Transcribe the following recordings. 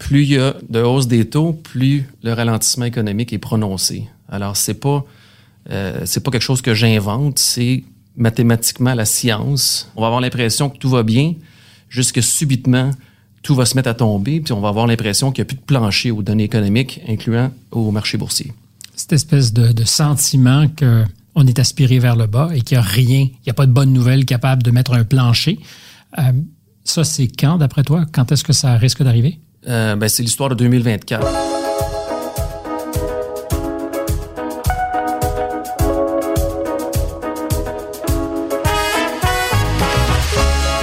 Plus il y a de hausse des taux, plus le ralentissement économique est prononcé. Alors, c'est pas, euh, pas quelque chose que j'invente, c'est mathématiquement la science. On va avoir l'impression que tout va bien, jusque subitement, tout va se mettre à tomber, puis on va avoir l'impression qu'il n'y a plus de plancher aux données économiques, incluant au marché boursier. Cette espèce de, sentiment qu'on est aspiré vers le bas et qu'il n'y a rien, il n'y a pas de bonne nouvelle capable de mettre un plancher. Euh, ça, c'est quand, d'après toi? Quand est-ce que ça risque d'arriver? Euh, ben, c'est l'histoire de 2024.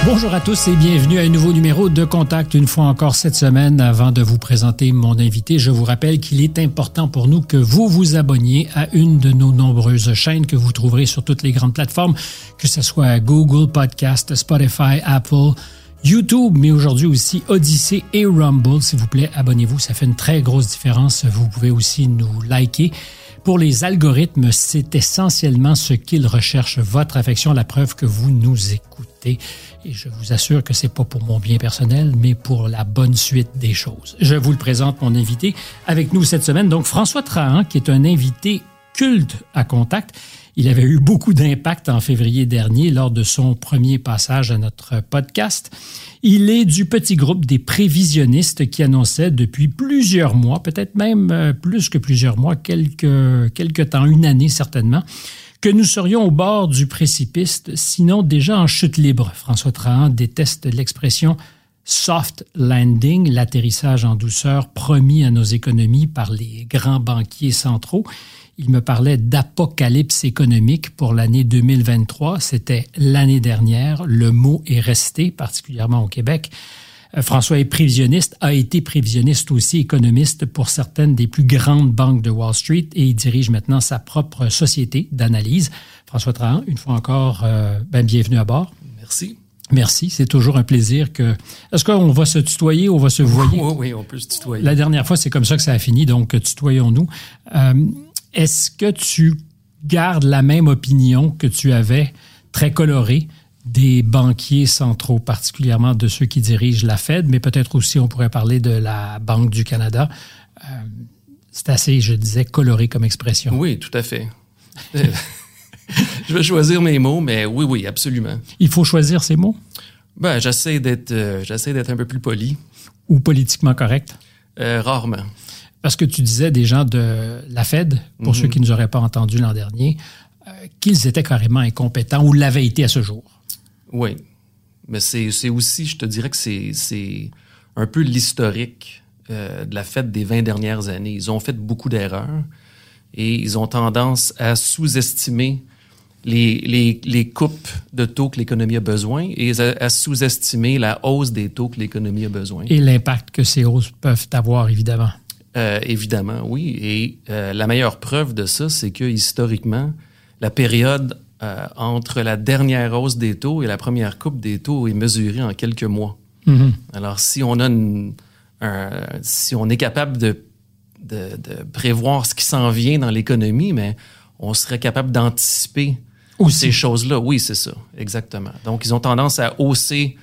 Bonjour à tous et bienvenue à un nouveau numéro de Contact une fois encore cette semaine. Avant de vous présenter mon invité, je vous rappelle qu'il est important pour nous que vous vous abonniez à une de nos nombreuses chaînes que vous trouverez sur toutes les grandes plateformes, que ce soit Google Podcast, Spotify, Apple, YouTube, mais aujourd'hui aussi Odyssey et Rumble. S'il vous plaît, abonnez-vous, ça fait une très grosse différence. Vous pouvez aussi nous liker. Pour les algorithmes, c'est essentiellement ce qu'ils recherchent, votre affection, la preuve que vous nous écoutez. Et je vous assure que c'est pas pour mon bien personnel, mais pour la bonne suite des choses. Je vous le présente, mon invité, avec nous cette semaine. Donc, François Trahan, qui est un invité culte à contact. Il avait eu beaucoup d'impact en février dernier lors de son premier passage à notre podcast. Il est du petit groupe des prévisionnistes qui annonçait depuis plusieurs mois, peut-être même euh, plus que plusieurs mois, quelques, quelques temps, une année certainement, que nous serions au bord du précipice, sinon déjà en chute libre. François Trahan déteste l'expression soft landing, l'atterrissage en douceur promis à nos économies par les grands banquiers centraux. Il me parlait d'apocalypse économique pour l'année 2023. C'était l'année dernière. Le mot est resté, particulièrement au Québec. Euh, François est prévisionniste, a été prévisionniste aussi, économiste pour certaines des plus grandes banques de Wall Street et il dirige maintenant sa propre société d'analyse. François Trahan, une fois encore, euh, ben, bienvenue à bord. Merci. Merci, c'est toujours un plaisir que. Est-ce qu'on va se tutoyer ou on va se voyer? Oui, oui, on peut se tutoyer. La dernière fois, c'est comme ça que ça a fini, donc tutoyons-nous. Euh, est-ce que tu gardes la même opinion que tu avais, très colorée, des banquiers centraux, particulièrement de ceux qui dirigent la Fed, mais peut-être aussi on pourrait parler de la Banque du Canada? Euh, c'est assez, je disais, coloré comme expression. Oui, tout à fait. je vais choisir mes mots, mais oui, oui, absolument. Il faut choisir ses mots? Ben, j'essaie d'être, euh, j'essaie d'être un peu plus poli. Ou politiquement correct? Euh, rarement. Parce que tu disais des gens de la Fed, pour ceux qui ne nous auraient pas entendus l'an dernier, euh, qu'ils étaient carrément incompétents ou l'avaient été à ce jour. Oui. Mais c'est aussi, je te dirais que c'est un peu l'historique euh, de la Fed des 20 dernières années. Ils ont fait beaucoup d'erreurs et ils ont tendance à sous-estimer les, les, les, coupes de taux que l'économie a besoin et à, à sous-estimer la hausse des taux que l'économie a besoin. Et l'impact que ces hausses peuvent avoir, évidemment. Euh, évidemment, oui. Et euh, la meilleure preuve de ça, c'est que historiquement, la période euh, entre la dernière hausse des taux et la première coupe des taux est mesurée en quelques mois. Mhm. Alors, si on a une, un, si on est capable de, de, de prévoir ce qui s'en vient dans l'économie, mais on serait capable d'anticiper ces choses-là. Oui, c'est ça, exactement. Donc, ils ont tendance à hausser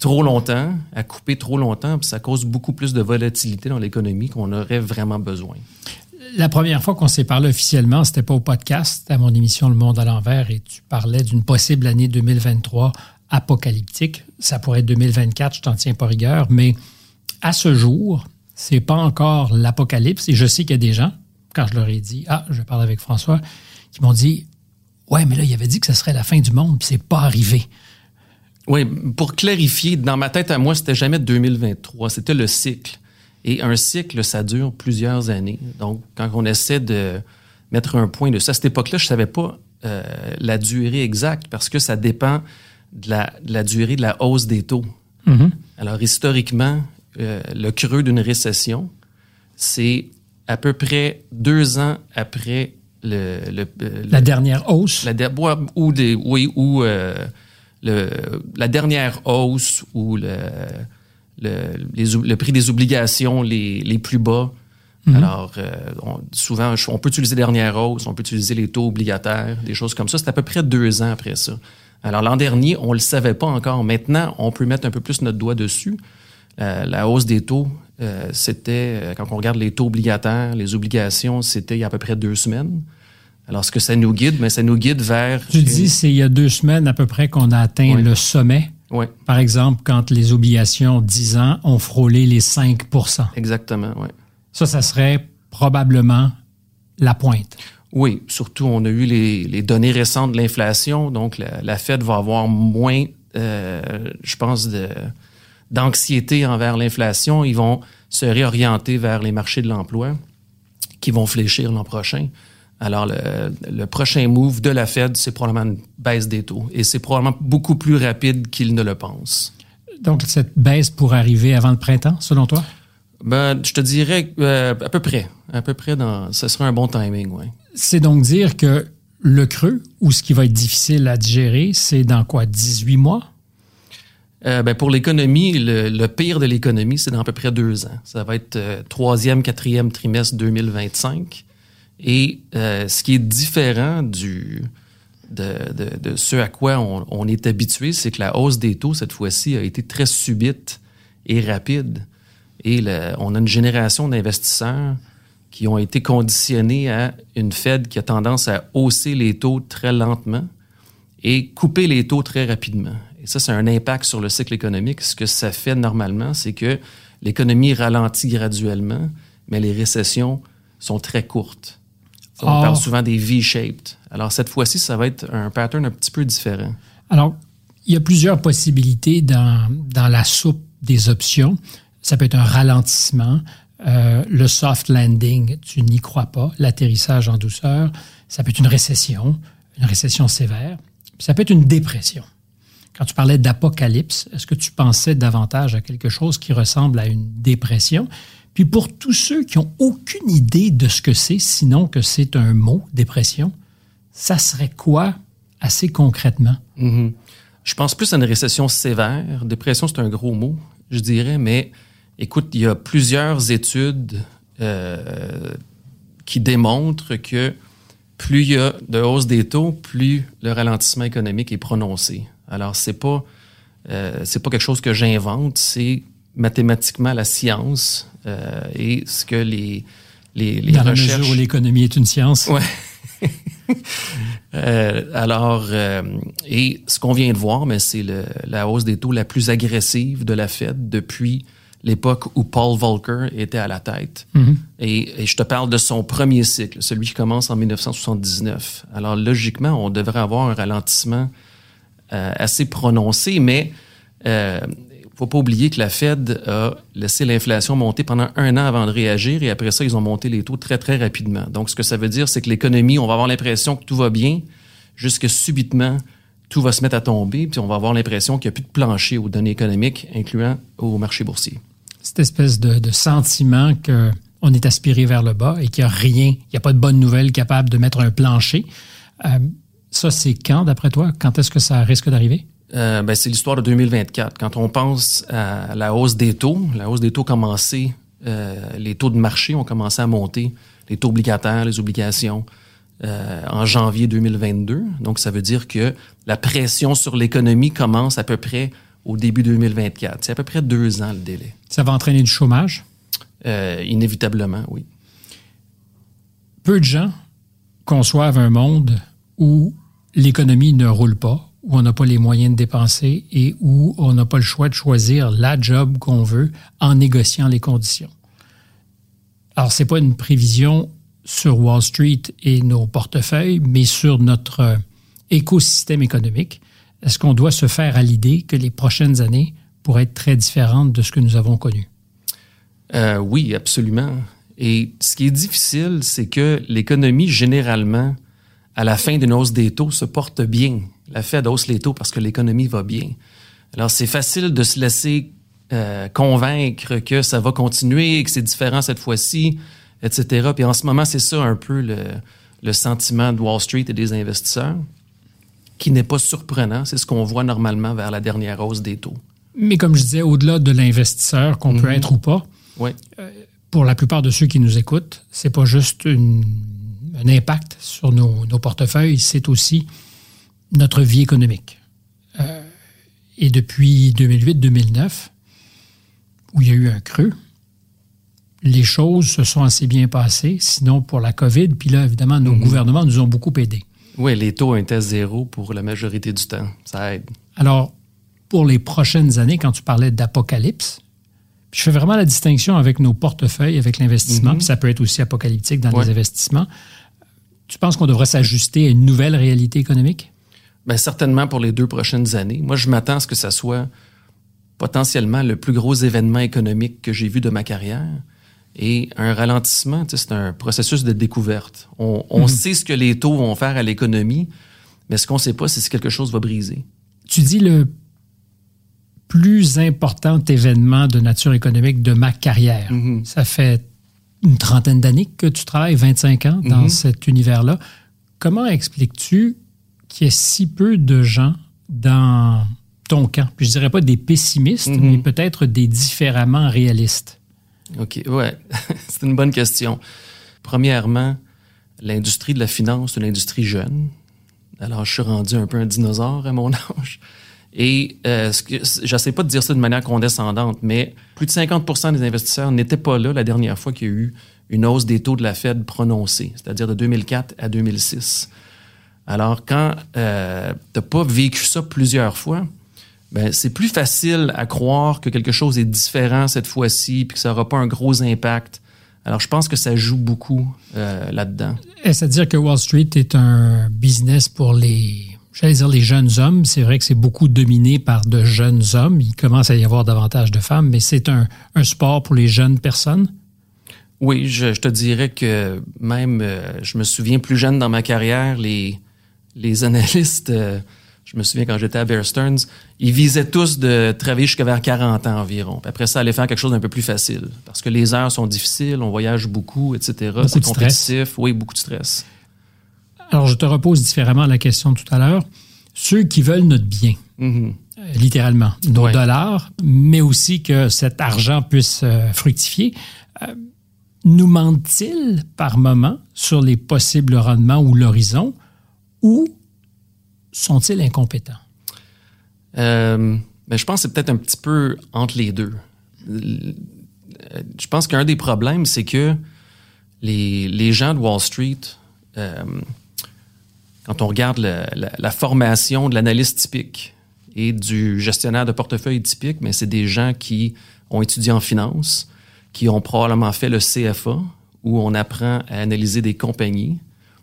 trop longtemps, à couper trop longtemps, puis ça cause beaucoup plus de volatilité dans l'économie qu'on aurait vraiment besoin. La première fois qu'on s'est parlé officiellement, c'était pas au podcast, à mon émission Le Monde à l'envers, et tu parlais d'une possible année 2023 apocalyptique. Ça pourrait être 2024, je t'en tiens pas rigueur, mais à ce jour, c'est pas encore l'apocalypse. Et je sais qu'il y a des gens, quand je leur ai dit, ah, je parle avec François, qui m'ont dit, ouais, mais là, il avait dit que ce serait la fin du monde, puis c'est pas arrivé. Oui, pour clarifier, dans ma tête à moi, c'était jamais 2023, c'était le cycle. Et un cycle, ça dure plusieurs années. Donc, quand on essaie de mettre un point de ça, à cette époque-là, je savais pas euh, la durée exacte parce que ça dépend de la, de la durée de la hausse des taux. Mm -hmm. Alors, historiquement, euh, le creux d'une récession c'est à peu près deux ans après le, le- le- La dernière hausse. la ou des oui ou euh, le, la dernière hausse ou le, le, les prix des obligations les, les plus bas. Alors, euh, on- souvent, on peut utiliser dernière hausse, on peut utiliser les taux obligataires, des choses comme ça. C'est à peu près deux ans après ça. Alors, l'an dernier, on le savait pas encore. Maintenant, on peut mettre un peu plus notre doigt dessus. Euh, la hausse des taux, euh, c'était, quand on regarde les taux obligataires, les obligations, c'était il y a à peu près deux semaines. Alors, ce que ça nous guide, mais ça nous guide vers... Tu dis, c'est il y a deux semaines à peu près qu'on a atteint Oui. le sommet. Oui, Par exemple, quand les obligations 10 ans ont frôlé les 5% exactement, oui. Ça, ça serait probablement la pointe. Oui, surtout, on a eu les, les données récentes de l'inflation, donc la, la Fed va avoir moins, euh, je pense, de, d'anxiété envers l'inflation. Ils vont se réorienter vers les marchés de l'emploi qui vont fléchir l'an prochain. Alors, le, le prochain move de la Fed, c'est probablement une baisse des taux. Et c'est probablement beaucoup plus rapide qu'ils ne le pensent. Donc, cette baisse pourrait arriver avant le printemps, selon toi? Ben, je te dirais euh, à peu près. À peu près, dans, ce serait un bon timing, oui. C'est donc dire que le creux, ou ce qui va être difficile à digérer, c'est dans quoi, 18 mois? Euh, ben pour l'économie, le, le pire de l'économie, c'est dans à peu près deux ans. Ça va être euh, troisième, quatrième trimestre 2025. Et euh, ce qui est différent du de, de, de ce à quoi on, on est habitué, c'est que la hausse des taux, cette fois-ci, a été très subite et rapide. Et le- on a une génération d'investisseurs qui ont été conditionnés à une Fed qui a tendance à hausser les taux très lentement et couper les taux très rapidement. Et ça, c'est un impact sur le cycle économique. Ce que ça fait normalement, c'est que l'économie ralentit graduellement, mais les récessions sont très courtes. On Or- parle souvent des V-shaped. Alors, cette fois-ci, ça va être un pattern un petit peu différent. Alors, il y a plusieurs possibilités dans, dans la soupe des options. Ça peut être un ralentissement, euh, le soft landing, tu n'y crois pas, l'atterrissage en douceur. Ça peut être une récession, une récession sévère. Puis ça peut être une dépression. Quand tu parlais d'apocalypse, est-ce que tu pensais davantage à quelque chose qui ressemble à une dépression? Puis pour tous ceux qui ont aucune idée de ce que c'est, sinon que c'est un mot, dépression, ça serait quoi assez concrètement? Mhm. Je pense plus à une récession sévère. Dépression, c'est un gros mot, je dirais, mais écoute, il y a plusieurs études euh, qui démontrent que plus il y a de hausse des taux, plus le ralentissement économique est prononcé. Alors, c'est pas euh, pas quelque chose que j'invente, c'est mathématiquement la science et ce que les les, les dans la recherches mesure où l'économie est une science. Ouais. Euh, alors, euh, et ce qu'on vient de voir, mais c'est la hausse des taux la plus agressive de la Fed depuis l'époque où Paul Volcker était à la tête. et, et je te parle de son premier cycle, celui qui commence en 1979. Alors, logiquement, on devrait avoir un ralentissement euh, assez prononcé, mais euh, faut pas oublier que la Fed a laissé l'inflation monter pendant un an avant de réagir et après ça, ils ont monté les taux très, très rapidement. Donc, ce que ça veut dire, c'est que l'économie, on va avoir l'impression que tout va bien, jusque subitement, tout va se mettre à tomber, puis on va avoir l'impression qu'il n'y a plus de plancher aux données économiques, incluant au marché boursier. Cette espèce de, sentiment que on est aspiré vers le bas et qu'il n'y a rien, il n'y a pas de bonne nouvelle capable de mettre un plancher. Euh, ça, c'est quand, d'après toi? Quand est-ce que ça risque d'arriver? Euh, ben, c'est l'histoire de 2024. Quand on pense à la hausse des taux, la hausse des taux commencé, euh, les taux de marché ont commencé à monter, les taux obligataires, les obligations, euh, en janvier 2022. Donc, ça veut dire que la pression sur l'économie commence à peu près au début 2024. C'est à peu près deux ans le délai. Ça va entraîner du chômage? Euh, inévitablement, oui. Peu de gens conçoivent un monde où l'économie ne roule pas, où on n'a pas les moyens de dépenser et où on n'a pas le choix de choisir la job qu'on veut en négociant les conditions. Alors, c'est pas une prévision sur Wall Street et nos portefeuilles, mais sur notre euh, écosystème économique. Est-ce qu'on doit se faire à l'idée que les prochaines années pourraient être très différentes de ce que nous avons connu? Euh, oui, absolument. Et ce qui est difficile, c'est que l'économie, généralement, à la fin d'une hausse des taux, se porte bien. La Fed hausse les taux parce que l'économie va bien. Alors, c'est facile de se laisser euh, convaincre que ça va continuer, que c'est différent cette fois-ci, etc. Puis en ce moment, c'est ça un peu le, le sentiment de Wall Street et des investisseurs, qui n'est pas surprenant. C'est ce qu'on voit normalement vers la dernière hausse des taux. Mais comme je disais, au-delà de l'investisseur qu'on peut Mhm. être ou pas, Oui. pour la plupart de ceux qui nous écoutent, c'est pas juste une- un impact sur nos, nos portefeuilles, c'est aussi notre vie économique. Euh, et depuis 2008-2009, où il y a eu un creux, les choses se sont assez bien passées, sinon pour la COVID. Puis là, évidemment, nos gouvernements nous ont beaucoup aidés. Oui, les taux étaient zéro pour la majorité du temps. Ça aide. Alors, pour les prochaines années, quand tu parlais d'apocalypse, je fais vraiment la distinction avec nos portefeuilles, avec l'investissement, puis ça peut être aussi apocalyptique dans Ouais. les investissements. Tu penses qu'on devrait s'ajuster à une nouvelle réalité économique? Bien, certainement pour les deux prochaines années. Moi, je m'attends à ce que ça soit potentiellement le plus gros événement économique que j'ai vu de ma carrière. Et un ralentissement, tu sais, c'est un processus de découverte. On, on sait ce que les taux vont faire à l'économie, mais ce qu'on ne sait pas, c'est si quelque chose va briser. Tu dis le plus important événement de nature économique de ma carrière. Ça fait une trentaine d'années que tu travailles, 25 ans, dans cet univers-là. Comment expliques-tu qu'il y ait si peu de gens dans ton camp? Puis je dirais pas des pessimistes, mais peut-être des différemment réalistes. OK, ouais, c'est une bonne question. Premièrement, l'industrie de la finance, c'est une industrie jeune. Alors, je suis rendu un peu un dinosaure à mon âge. Et euh, j'essaie pas de dire ça de manière condescendante, mais plus de 50% des investisseurs n'étaient pas là la dernière fois qu'il y a eu une hausse des taux de la Fed prononcée, c'est-à-dire de 2004 à 2006. Alors, quand euh, tu n'as pas vécu ça plusieurs fois, ben, c'est plus facile à croire que quelque chose est différent cette fois-ci puis que ça n'aura pas un gros impact. Alors, je pense que ça joue beaucoup euh, là-dedans. Est-ce à dire que Wall Street est un business pour les, j'allais dire les jeunes hommes? C'est vrai que c'est beaucoup dominé par de jeunes hommes. Il commence à y avoir davantage de femmes, mais c'est un, un sport pour les jeunes personnes? Oui, je, je te dirais que même, euh, je me souviens plus jeune dans ma carrière, les, les analystes, euh, je me souviens quand j'étais à Bear Stearns, ils visaient tous de travailler jusqu'à vers 40 ans environ. Puis après ça, aller faire quelque chose d'un peu plus facile. Parce que les heures sont difficiles, on voyage beaucoup, etc. Beaucoup C'est de stress. compétitif. Oui, beaucoup de stress. Alors, je te repose différemment la question de tout à l'heure. Ceux qui veulent notre bien, Mhm. euh, littéralement, nos Ouais. dollars, mais aussi que cet argent puisse euh, fructifier, euh, nous mentent-ils par moment sur les possibles rendements ou l'horizon ou sont-ils incompétents? Euh, ben, je pense que c'est peut-être un petit peu entre les deux. Je pense qu'un des problèmes, c'est que les, les gens de Wall Street, euh, quand on regarde la, la formation de l'analyste typique et du gestionnaire de portefeuille typique, mais c'est des gens qui ont étudié en finance, qui ont probablement fait le CFA, où on apprend à analyser des compagnies.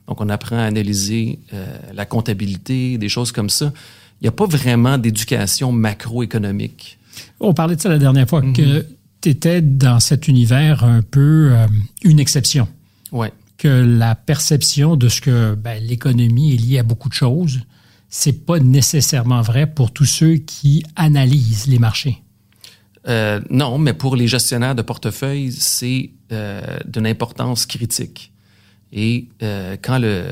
Donc, on apprend à analyser euh, la comptabilité, des choses comme ça. Il n'y a pas vraiment d'éducation macroéconomique. On parlait de ça la dernière fois, que tu étais dans cet univers un peu euh, une exception. Ouais. que la perception de ce que ben, l'économie est liée à beaucoup de choses, c'est pas nécessairement vrai pour tous ceux qui analysent les marchés. Euh, non, mais pour les gestionnaires de portefeuille, c'est euh, d'une importance critique. Et euh, quand le,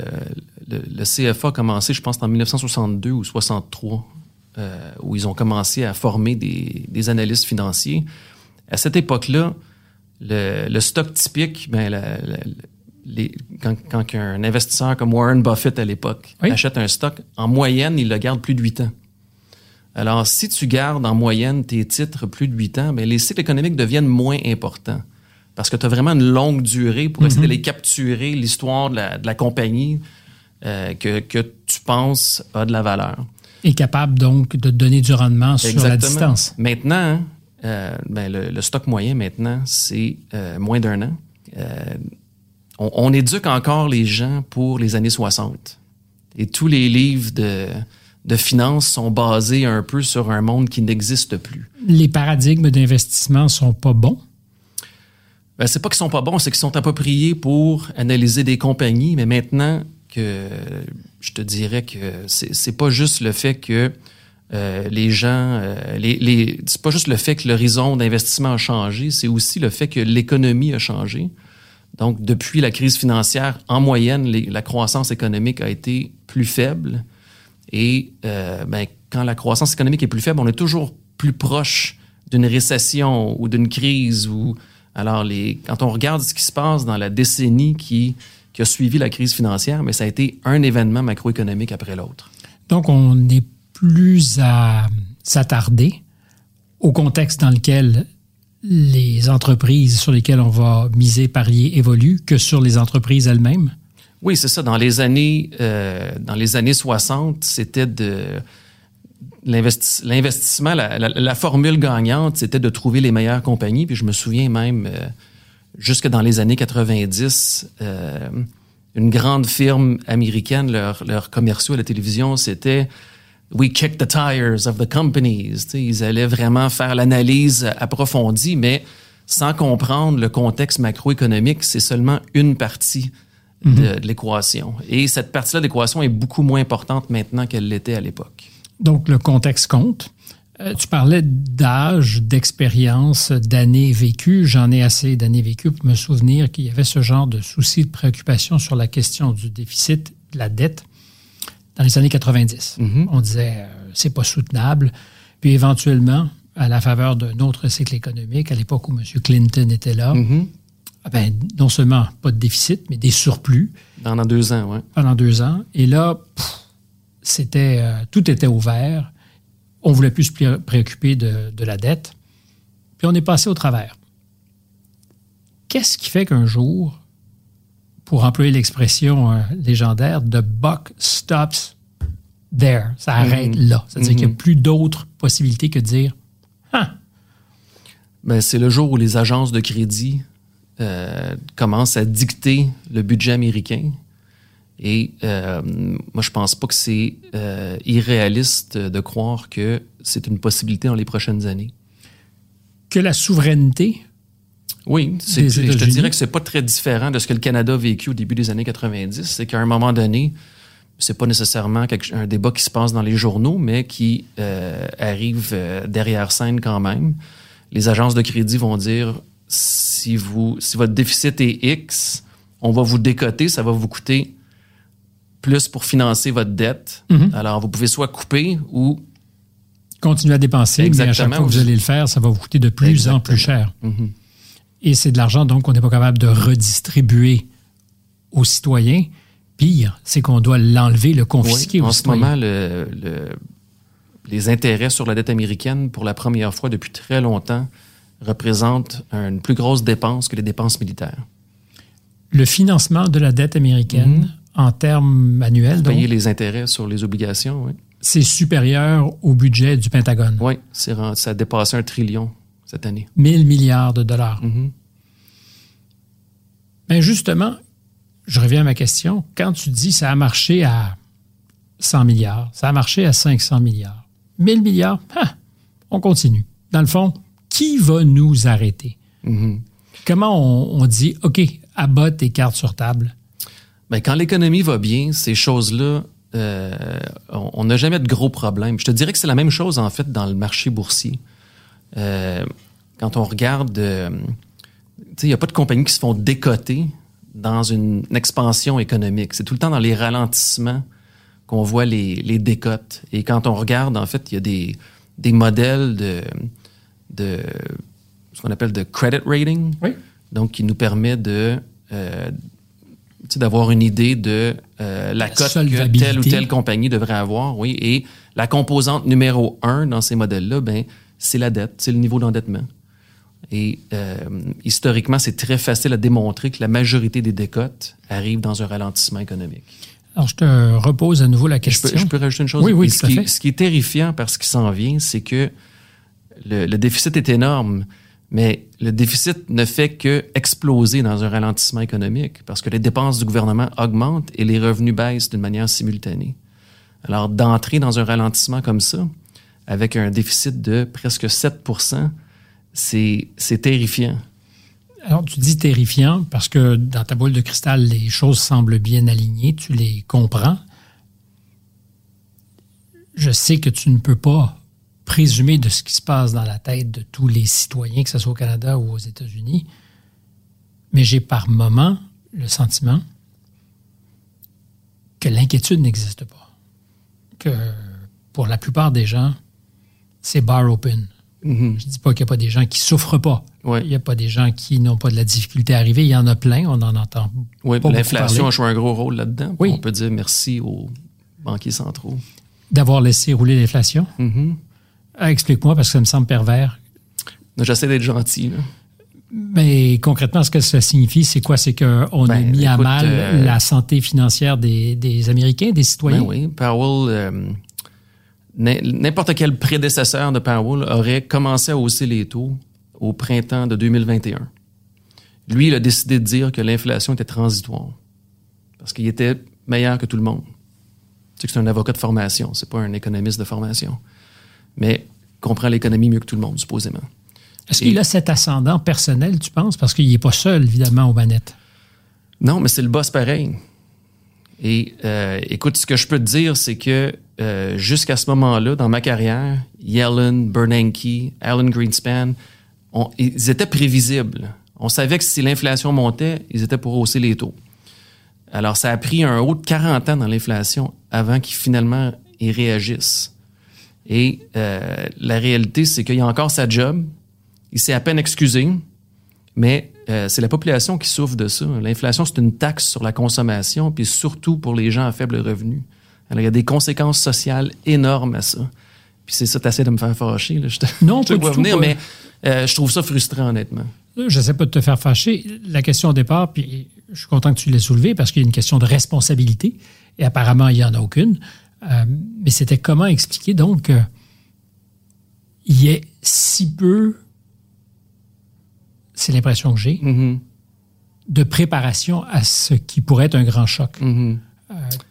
le, le CFA a commencé, je pense en 1962 ou 63, euh, où ils ont commencé à former des, des analystes financiers, à cette époque-là, le, le stock typique, ben, la- la- les, quand, quand un investisseur comme Warren Buffett à l'époque Oui. achète un stock, en moyenne, il le garde plus de 8 ans. Alors, si tu gardes en moyenne tes titres plus de 8 ans, ben, les cycles économiques deviennent moins importants. Parce que tu as vraiment une longue durée pour essayer d'aller capturer l'histoire de la, de la compagnie euh, que, que tu penses a de la valeur. Et capable donc de donner du rendement sur la distance. Maintenant, euh, ben, le, le stock moyen maintenant, c'est euh, moins d'un an. On, on éduque encore les gens pour les années 60. Et tous les livres de, de finances sont basés un peu sur un monde qui n'existe plus. Les paradigmes d'investissement sont pas bons. Ben, c'est pas qu'ils sont pas bons, c'est qu'ils sont appropriés pour analyser des compagnies, mais maintenant que je te dirais que c'est pas juste le fait que Euh, les gens, euh, les, c'est pas juste le fait que l'horizon d'investissement a changé, c'est aussi le fait que l'économie a changé. Donc, depuis la crise financière, en moyenne, la croissance économique a été plus faible. Et euh, ben, quand la croissance économique est plus faible, on est toujours plus proche d'une récession ou d'une crise. Ou alors, les, quand on regarde ce qui se passe dans la décennie qui, qui a suivi la crise financière, mais ça a été un événement macroéconomique après l'autre. Donc, on n'est plus à s'attarder au contexte dans lequel les entreprises sur lesquelles on va miser, parier, évoluent que sur les entreprises elles-mêmes? Oui, c'est ça. Dans les années, euh, dans les années 60, c'était de l'investissement, la, la- la formule gagnante, c'était de trouver les meilleures compagnies. Puis je me souviens même, euh, jusque dans les années 90, euh, une grande firme américaine, leurs leurs commerciaux à la télévision, c'était We kick the tires of the companies. Ils allaient vraiment faire l'analyse approfondie, mais sans comprendre le contexte macroéconomique, c'est seulement une partie de, de l'équation. Et cette partie-là de l'équation est beaucoup moins importante maintenant qu'elle l'était à l'époque. Donc, le contexte compte. Euh, tu parlais d'âge, d'expérience, d'années vécues. J'en ai assez d'années vécues pour me souvenir qu'il y avait ce genre de souci, de préoccupation sur la question du déficit, de la dette, dans les années 90. On disait, euh, c'est pas soutenable. Puis éventuellement, à la faveur d'un autre cycle économique, à l'époque où M. Clinton était là, ah ben, non seulement pas de déficit, mais des surplus dans deux ans, ouais. pendant deux ans. Et là, pff, c'était euh, tout était ouvert. On voulait plus se pré- préoccuper de, de la dette. Puis on est passé au travers. Qu'est-ce qui fait qu'un jour, pour employer l'expression euh, légendaire, the buck stops there, ça arrête là. C'est-à-dire qu'il n'y a plus d'autres possibilités que de dire Ah, Ben, c'est le jour où les agences de crédit euh, commencent à dicter le budget américain. Et euh, moi, je pense pas que c'est euh, irréaliste de croire que c'est une possibilité dans les prochaines années. que la souveraineté Oui, Des je te dirais que c'est pas très différent de ce que le Canada a vécu au début des années 90. C'est qu'à un moment donné, c'est pas nécessairement quelque- un débat qui se passe dans les journaux, mais qui euh, arrive euh, derrière scène quand même. Les agences de crédit vont dire si vous si votre déficit est X, on va vous décoter, ça va vous coûter plus pour financer votre dette. Alors vous pouvez soit couper ou continuer à dépenser, mais à chaque Exactement. fois que vous allez le faire, ça va vous coûter de plus en plus cher. Et c'est de l'argent donc qu'on n'est pas capable de redistribuer aux citoyens. Pire, c'est qu'on doit l'enlever, le confisquer Oui, aux en ce citoyens. moment, le- le- les intérêts sur la dette américaine, pour la première fois depuis très longtemps, représentent une plus grosse dépense que les dépenses militaires. Le financement de la dette américaine, en termes annuels, donc, Payer les intérêts sur les obligations, oui. c'est supérieur au budget du Pentagone. Oui, ça a dépassé un trillion cette année. 1000 milliards de dollars. Mhm. Mais justement, je reviens à ma question. Quand tu dis ça a marché à 100 milliards, ça a marché à 500 milliards, 1000 milliards, ah, on continue. Dans le fond, qui va nous arrêter? Mhm. Comment on, on dit, OK, abat tes cartes sur table? Ben, quand l'économie va bien, ces choses-là, euh, on n'a jamais de gros problèmes. Je te dirais que c'est la même chose, en fait, dans le marché boursier. Euh, quand on regarde, euh, il n'y a pas de compagnies qui se font décoter dans une, une expansion économique. C'est tout le temps dans les ralentissements qu'on voit les, les décotes. Et quand on regarde, en fait, il y a des, des modèles de, de ce qu'on appelle de credit rating, Oui. donc qui nous permet de euh, d'avoir une idée de euh, la, cote que telle ou telle compagnie devrait avoir, oui. Et la composante numéro un dans ces modèles-là, ben, c'est la dette, c'est le niveau d'endettement. Et euh, historiquement, c'est très facile à démontrer que la majorité des décotes arrivent dans un ralentissement économique. Alors, je te repose à nouveau la Je question. peux, je peux rajouter une chose. Oui, oui, Et tout ce, à qui, fait. ce qui est terrifiant parce ce qui s'en vient, c'est que le, le déficit est énorme, mais le déficit ne fait que exploser dans un ralentissement économique parce que les dépenses du gouvernement augmentent et les revenus baissent d'une manière simultanée. Alors, d'entrer dans un ralentissement comme ça, avec un déficit de presque 7 c'est c'est terrifiant. Alors, tu dis terrifiant parce que dans ta boule de cristal, les choses semblent bien alignées, tu les comprends. je sais que tu ne peux pas présumer de ce qui se passe dans la tête de tous les citoyens, que ce soit au Canada ou aux États-Unis, mais j'ai par moment le sentiment que l'inquiétude n'existe pas. Que pour la plupart des gens, c'est bar open. Mhm. Je dis pas qu'il n'y a pas des gens qui souffrent pas. Ouais. Il n'y a pas des gens qui n'ont pas de la difficulté à arriver. Il y en a plein, on en entend. Oui, l'inflation a joué un gros rôle là-dedans. Oui. On peut dire merci aux banquiers centraux. D'avoir laissé rouler l'inflation. Mhm. Ah, Explique-moi, parce que ça me semble pervers. J'essaie d'être gentil. là. Mais concrètement, ce que ça signifie, c'est quoi? C'est qu'on a Ben, mis à mal euh, la santé financière des, des Américains, des citoyens? Ben oui, Powell, euh, n'im- n'importe quel prédécesseur de Powell aurait commencé à hausser les taux au printemps de 2021. Lui, il a décidé de dire que l'inflation était transitoire parce qu'il était meilleur que tout le monde. Tu sais que c'est un avocat de formation, c'est pas un économiste de formation, mais comprend l'économie mieux que tout le monde, supposément. Est-ce qu'il a cet ascendant personnel, tu penses? Parce qu'il n'est pas seul, évidemment, aux manettes. Non, mais c'est le boss pareil. Et euh, écoute, ce que je peux te dire, c'est que euh, jusqu'à ce moment-là, dans ma carrière, Yellen, Bernanke, Alan Greenspan, on- ils étaient prévisibles. On savait que si l'inflation montait, ils étaient pour hausser les taux. Alors, ça a pris un haut de 40 ans dans l'inflation avant qu'ils finalement y réagissent. Et euh, la réalité, c'est qu'il a encore sa job. Il s'est à peine excusé. Mais euh, c'est la population qui souffre de ça. L'inflation, c'est une taxe sur la consommation, puis surtout pour les gens à faible revenu. Alors, il y a des conséquences sociales énormes à ça. Puis c'est ça, t'essaies de me faire fâcher. Là. Je te, Non, je te vois tout, venir, pas. mais euh, je trouve ça frustrant, honnêtement. Je ne sais pas de te faire fâcher. La question au départ, puis je suis content que tu l'aies soulevée parce qu'il y a une question de responsabilité et apparemment, il n'y en a aucune. Euh, mais c'était comment expliquer donc qu'il y ait si peu, c'est l'impression que j'ai, Mhm, de préparation à ce qui pourrait être un grand choc. mhm.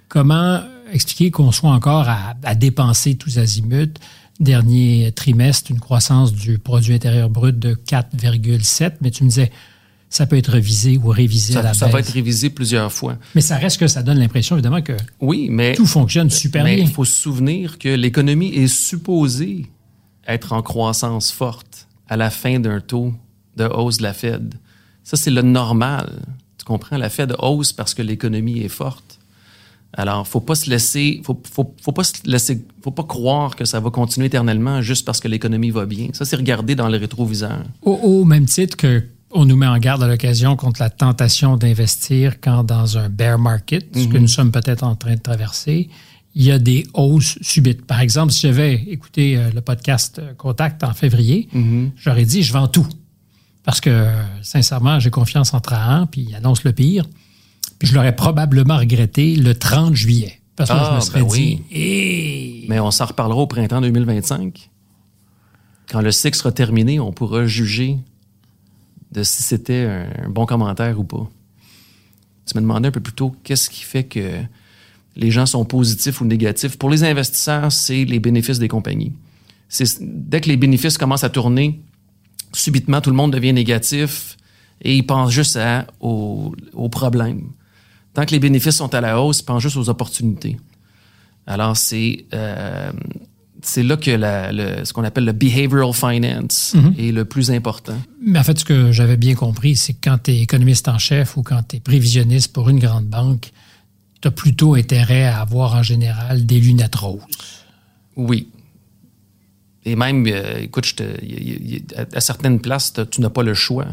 Comment expliquer qu'on soit encore à, à dépenser tous azimuts? Dernier trimestre, une croissance du produit intérieur brut de 4,7, mais tu me disais, ça peut être revisé ou révisé à la Ça, ça va être révisé plusieurs fois. Mais ça reste que ça donne l'impression, évidemment, que Oui, mais tout fonctionne super mais bien. il faut se souvenir que l'économie est supposée être en croissance forte à la fin d'un taux de hausse de la Fed. Ça, c'est le normal. Tu comprends? La Fed hausse parce que l'économie est forte. Alors, faut pas se laisser, faut, faut, faut pas se laisser, faut pas croire que ça va continuer éternellement juste parce que l'économie va bien. Ça, c'est regarder dans le rétroviseur. Au, au même titre que on nous met en garde à l'occasion contre la tentation d'investir quand dans un bear market, ce que nous sommes peut-être en train de traverser, il y a des hausses subites. Par exemple, si j'avais écouté euh, le podcast euh, Contact en février, j'aurais dit je vends tout. Parce que, sincèrement, j'ai confiance en Trahan, puis il annonce le pire. Puis je l'aurais probablement regretté le 30 juillet. Parce que je Ah, me serais ben dit, oui. Mais on s'en reparlera au printemps 2025. Quand le cycle sera terminé, on pourra juger de si c'était un, bon commentaire ou pas. Tu me demandais un peu plus tôt qu'est-ce qui fait que les gens sont positifs ou négatifs? Pour les investisseurs, c'est les bénéfices des compagnies. Dès que les bénéfices commencent à tourner, subitement, tout le monde devient négatif et ils pensent juste aux problèmes. Tant que les bénéfices sont à la hausse, ils pensent juste aux opportunités. Alors, c'est euh, c'est là que la- le- ce qu'on appelle le behavioral finance est le plus important. Mais en fait, ce que j'avais bien compris, c'est que quand tu es économiste en chef ou quand tu es prévisionniste pour une grande banque, tu as plutôt intérêt à avoir en général des lunettes roses. Oui. Et même, euh, écoute, je te- y- y- y- à, à certaines places, tu n'as pas le choix.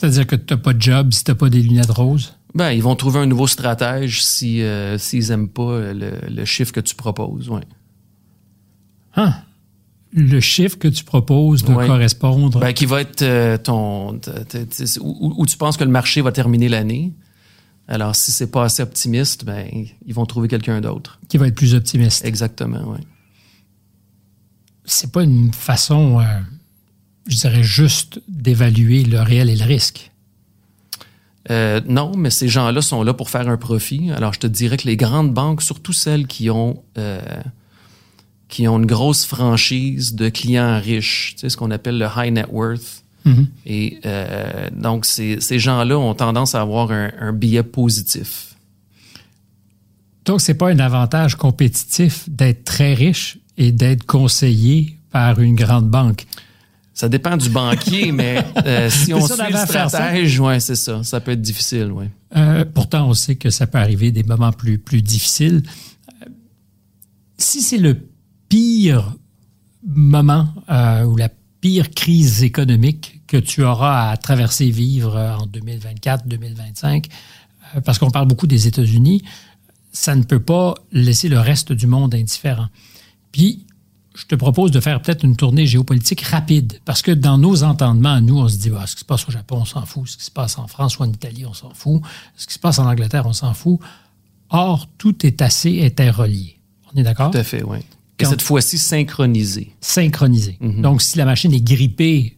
C'est-à-dire que tu n'as pas de job si tu n'as pas des lunettes roses? Ben, ils vont trouver un nouveau stratège si euh, s'ils aiment pas le, le chiffre que tu proposes. Ouais. Hein? Le chiffre que tu proposes doit Ouais. correspondre. Ben, qui va être euh, ton. Où, où tu penses que le marché va terminer l'année? Alors, si c'est pas assez optimiste, ben, ils vont trouver quelqu'un d'autre. qui va être plus optimiste. Exactement, oui. C'est pas une façon, euh, je dirais, juste d'évaluer le réel et le risque. Euh, non, mais ces gens-là sont là pour faire un profit. Alors, je te dirais que les grandes banques, surtout celles qui ont euh, qui ont une grosse franchise de clients riches, tu sais, ce qu'on appelle le high net worth. Mhm. Et euh, donc, ces, ces gens-là ont tendance à avoir un, un billet positif. Donc, c'est pas un avantage compétitif d'être très riche et d'être conseillé par une grande banque. Ça dépend du banquier, mais euh, si on suit le stratège, ouais, c'est ça. Ça peut être difficile, ouais. Euh, pourtant, on sait que ça peut arriver des moments plus, plus difficiles. Euh, Si c'est le pire moment euh, ou la pire crise économique que tu auras à traverser, vivre en 2024, 2025, euh, parce qu'on parle beaucoup des États-Unis, ça ne peut pas laisser le reste du monde indifférent. Puis, je te propose de faire peut-être une tournée géopolitique rapide, parce que dans nos entendements, nous, on se dit, Ah, ce qui se passe au Japon, on s'en fout, ce qui se passe en France ou en Italie, on s'en fout, ce qui se passe en Angleterre, on s'en fout. Or, tout est assez interrelié. On est d'accord? Tout à fait, oui. Et cette fois-ci, synchronisé. Synchronisé. Donc, si la machine est grippée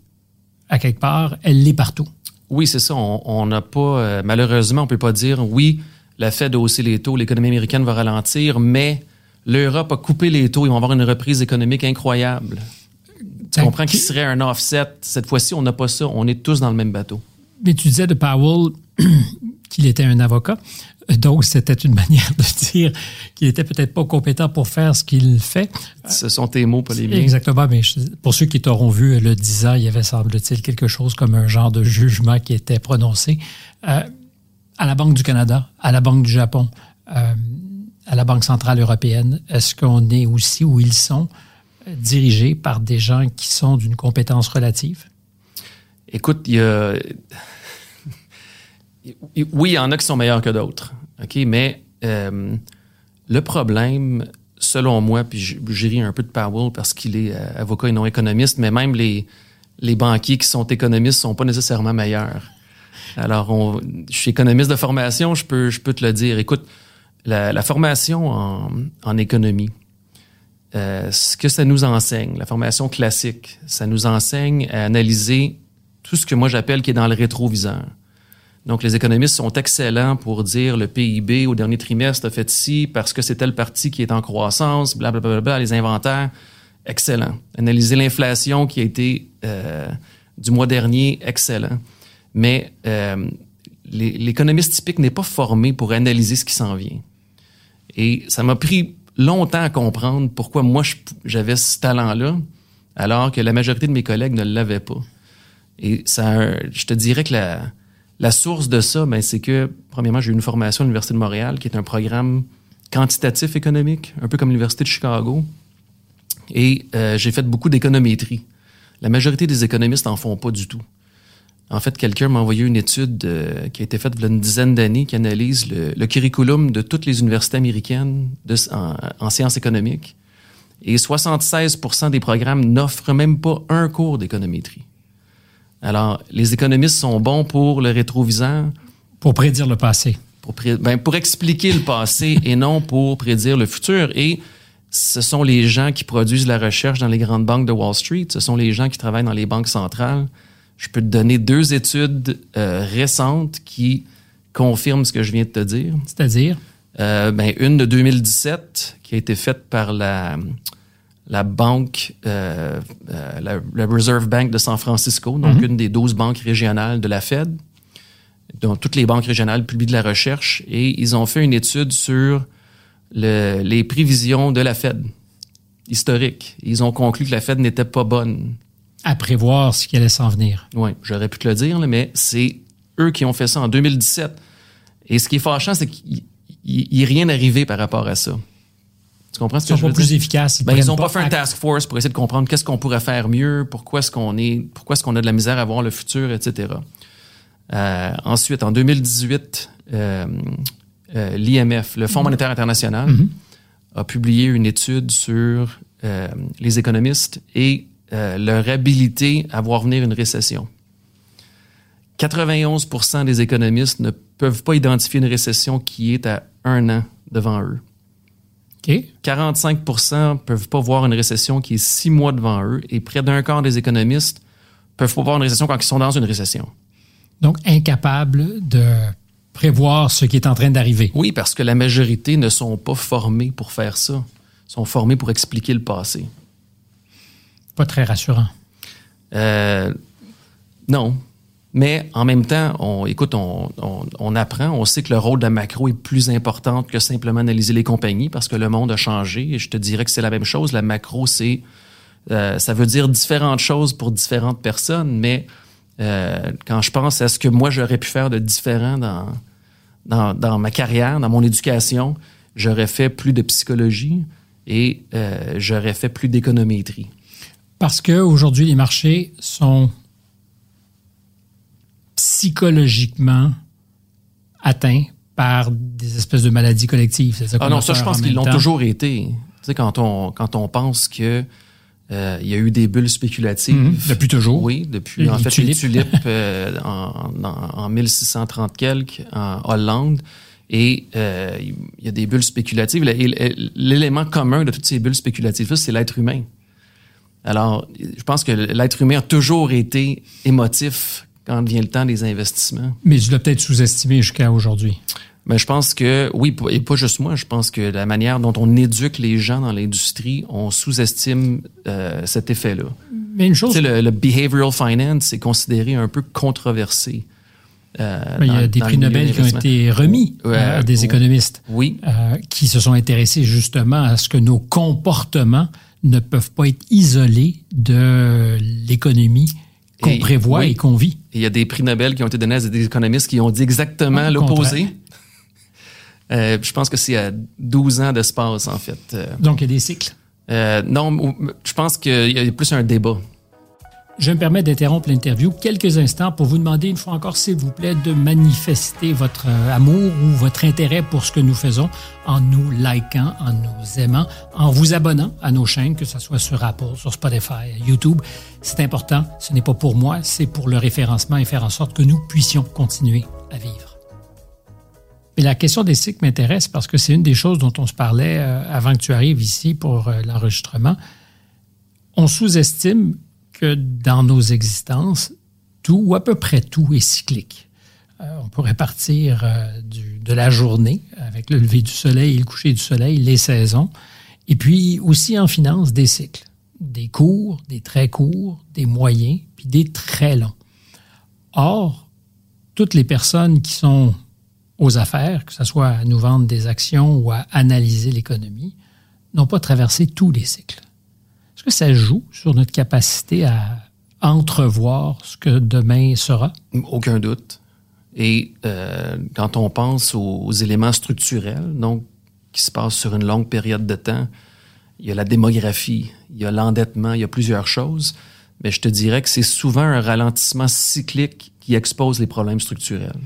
à quelque part, elle l'est partout. Oui, c'est ça. On n'a pas, euh, malheureusement, on peut pas dire, oui, la Fed a haussé les taux, l'économie américaine va ralentir, mais l'Europe a coupé les taux, ils vont avoir une reprise économique incroyable. Tu Ben, comprends qui- qu'il serait un offset? Cette fois-ci, on n'a pas ça. On est tous dans le même bateau. Mais tu disais de Powell qu'il était un avocat. Donc, c'était une manière de dire qu'il était peut-être pas compétent pour faire ce qu'il fait. Ce sont tes mots, pas les miens. Exactement. Mais pour ceux qui t'auront vu le 10 ans, il y avait, semble-t-il, quelque chose comme un genre de jugement qui était prononcé euh, à la Banque du Canada, à la Banque du Japon, euh, à la Banque centrale européenne. Est-ce qu'on est aussi où ils sont euh, dirigés par des gens qui sont d'une compétence relative? Écoute, il y a. Oui, il y en a qui sont meilleurs que d'autres. OK? Mais euh, le problème, selon moi, puis je, ris un peu de Powell parce qu'il est euh, avocat et non économiste, mais même les, banquiers qui sont économistes sont pas nécessairement meilleurs. Alors, je suis économiste de formation, je peux, je peux te le dire. Écoute, la, formation en, économie, euh, ce que ça nous enseigne, la formation classique, ça nous enseigne à analyser tout ce que moi j'appelle qui est dans le rétroviseur. Donc, les économistes sont excellents pour dire le PIB au dernier trimestre a fait ci parce que c'est telle partie qui est en croissance, blablabla, les inventaires, excellent. Analyser l'inflation qui a été euh, du mois dernier, excellent. Mais euh, l'économiste typique n'est pas formé pour analyser ce qui s'en vient. Et ça m'a pris longtemps à comprendre pourquoi moi j'avais ce talent-là, alors que la majorité de mes collègues ne l'avaient pas. Et ça, je te dirais que la, la source de ça, ben, c'est que, premièrement, j'ai eu une formation à l'Université de Montréal, qui est un programme quantitatif économique, un peu comme l'Université de Chicago. Et euh, j'ai fait beaucoup d'économétrie. La majorité des économistes n'en font pas du tout. En fait, quelqu'un m'a envoyé une étude euh, qui a été faite il y a une dizaine d'années qui analyse le, le curriculum de toutes les universités américaines de, en, en sciences économiques. Et 76% des programmes n'offrent même pas un cours d'économétrie. Alors, les économistes sont bons pour le rétroviseur, Pour prédire le passé. pour, pré- ben, pour expliquer le passé et non pour prédire le futur. Et ce sont les gens qui produisent la recherche dans les grandes banques de Wall Street, ce sont les gens qui travaillent dans les banques centrales. Je peux te donner deux études euh, récentes qui confirment ce que je viens de te dire. C'est-à-dire, Euh, ben, une de 2017 qui a été faite par la, la banque, euh, la, la Reserve Bank de San Francisco, donc une des 12 banques régionales de la Fed, dont toutes les banques régionales publient de la recherche, et ils ont fait une étude sur le- les prévisions de la Fed historiques. Ils ont conclu que la Fed n'était pas bonne. À prévoir ce qui allait s'en venir. Oui, j'aurais pu te le dire, là, mais c'est eux qui ont fait ça en 2017. Et ce qui est fâchant, c'est qu'il n'est rien arrivé par rapport à ça. Tu comprends ce Ils que sont je pas plus efficaces. Ils Ben, ils prennent n'ont pas fait un task force pour essayer de comprendre qu'est-ce qu'on pourrait faire mieux, pourquoi est-ce qu'on est, pourquoi est-ce qu'on a de la misère à voir le futur, etc. Euh, ensuite, en 2018, euh, euh, l'IMF, le Fonds monétaire international, a publié une étude sur les économistes et euh, leur habilité à voir venir une récession. 91 des économistes ne peuvent pas identifier une récession qui est à un an devant eux. OK. 45% peuvent pas voir une récession qui est six mois devant eux et près d'un quart des économistes peuvent pas voir une récession quand ils sont dans une récession. Donc, incapable de prévoir ce qui est en train d'arriver. Oui, parce que la majorité ne sont pas formés pour faire ça. Ils sont formés pour expliquer le passé. Pas très rassurant. Euh, non. Mais en même temps, on, écoute, on, on, apprend, on sait que le rôle de la macro est plus important que simplement analyser les compagnies parce que le monde a changé. Et je te dirais que c'est la même chose. La macro, c'est euh, ça veut dire différentes choses pour différentes personnes, mais euh, quand je pense à ce que moi j'aurais pu faire de différent dans, dans, dans, ma carrière, dans mon éducation, j'aurais fait plus de psychologie et j'aurais fait plus d'économétrie. Parce qu'aujourd'hui, les marchés sont psychologiquement atteints par des espèces de maladies collectives. Ça ah non, ça, je pense qu'ils l'ont toujours été. Tu sais, quand on, quand on pense que euh, il y a eu des bulles spéculatives. Mhm. depuis toujours. Oui, depuis en fait tulipes. les tulipes euh, en, en, en, 1630 quelques en Hollande. Et euh, il y a des bulles spéculatives. L'élément commun de toutes ces bulles spéculatives c'est l'être humain. Alors, je pense que l'être humain a toujours été émotif quand vient le temps des investissements. Mais je l'ai peut-être sous-estimé jusqu'à aujourd'hui. Mais je pense que, oui, et pas juste moi, je pense que la manière dont on éduque les gens dans l'industrie, on sous-estime euh, cet effet-là. Mais une chose. Tu sais, le, behavioral finance est considéré un peu controversé. Euh, il y a des prix Nobel qui ont été remis à des économistes oui. Euh, qui se sont intéressés justement à ce que nos comportements ne peuvent pas être isolés de l'économie qu'on prévoit et qu'on vit. il y a des prix Nobel qui ont été donnés à des économistes qui ont dit exactement l'opposé. Euh, je pense que c'est à 12 ans d'espace, en fait. Euh, Donc, il y a des cycles? Euh, non, je pense qu'il y a plus un débat. Je me permets d'interrompre l'interview quelques instants pour vous demander une fois encore, s'il vous plaît, de manifester votre amour ou votre intérêt pour ce que nous faisons en nous likant, en nous aimant, en vous abonnant à nos chaînes, que ce soit sur Apple, sur Spotify, YouTube. C'est important. Ce n'est pas pour moi, c'est pour le référencement et faire en sorte que nous puissions continuer à vivre. Mais la question des cycles m'intéresse parce que c'est une des choses dont on se parlait euh, avant que tu arrives ici pour euh, l'enregistrement. On sous-estime que dans nos existences, tout ou à peu près tout est cyclique. Euh, on pourrait partir de la journée avec le lever du soleil le coucher du soleil, les saisons, et puis aussi en finance des cycles, des courts, des très courts, des moyens, puis des très longs. Or, toutes les personnes qui sont aux affaires, que ce soit à nous vendre des actions ou à analyser l'économie, n'ont pas traversé tous les cycles. Ça joue sur notre capacité à entrevoir ce que demain sera? Aucun doute. Et euh, quand on pense aux, éléments structurels, donc qui se passent sur une longue période de temps, il y a la démographie, il y a l'endettement, il y a plusieurs choses. Mais je te dirais que c'est souvent un ralentissement cyclique qui expose les problèmes structurels.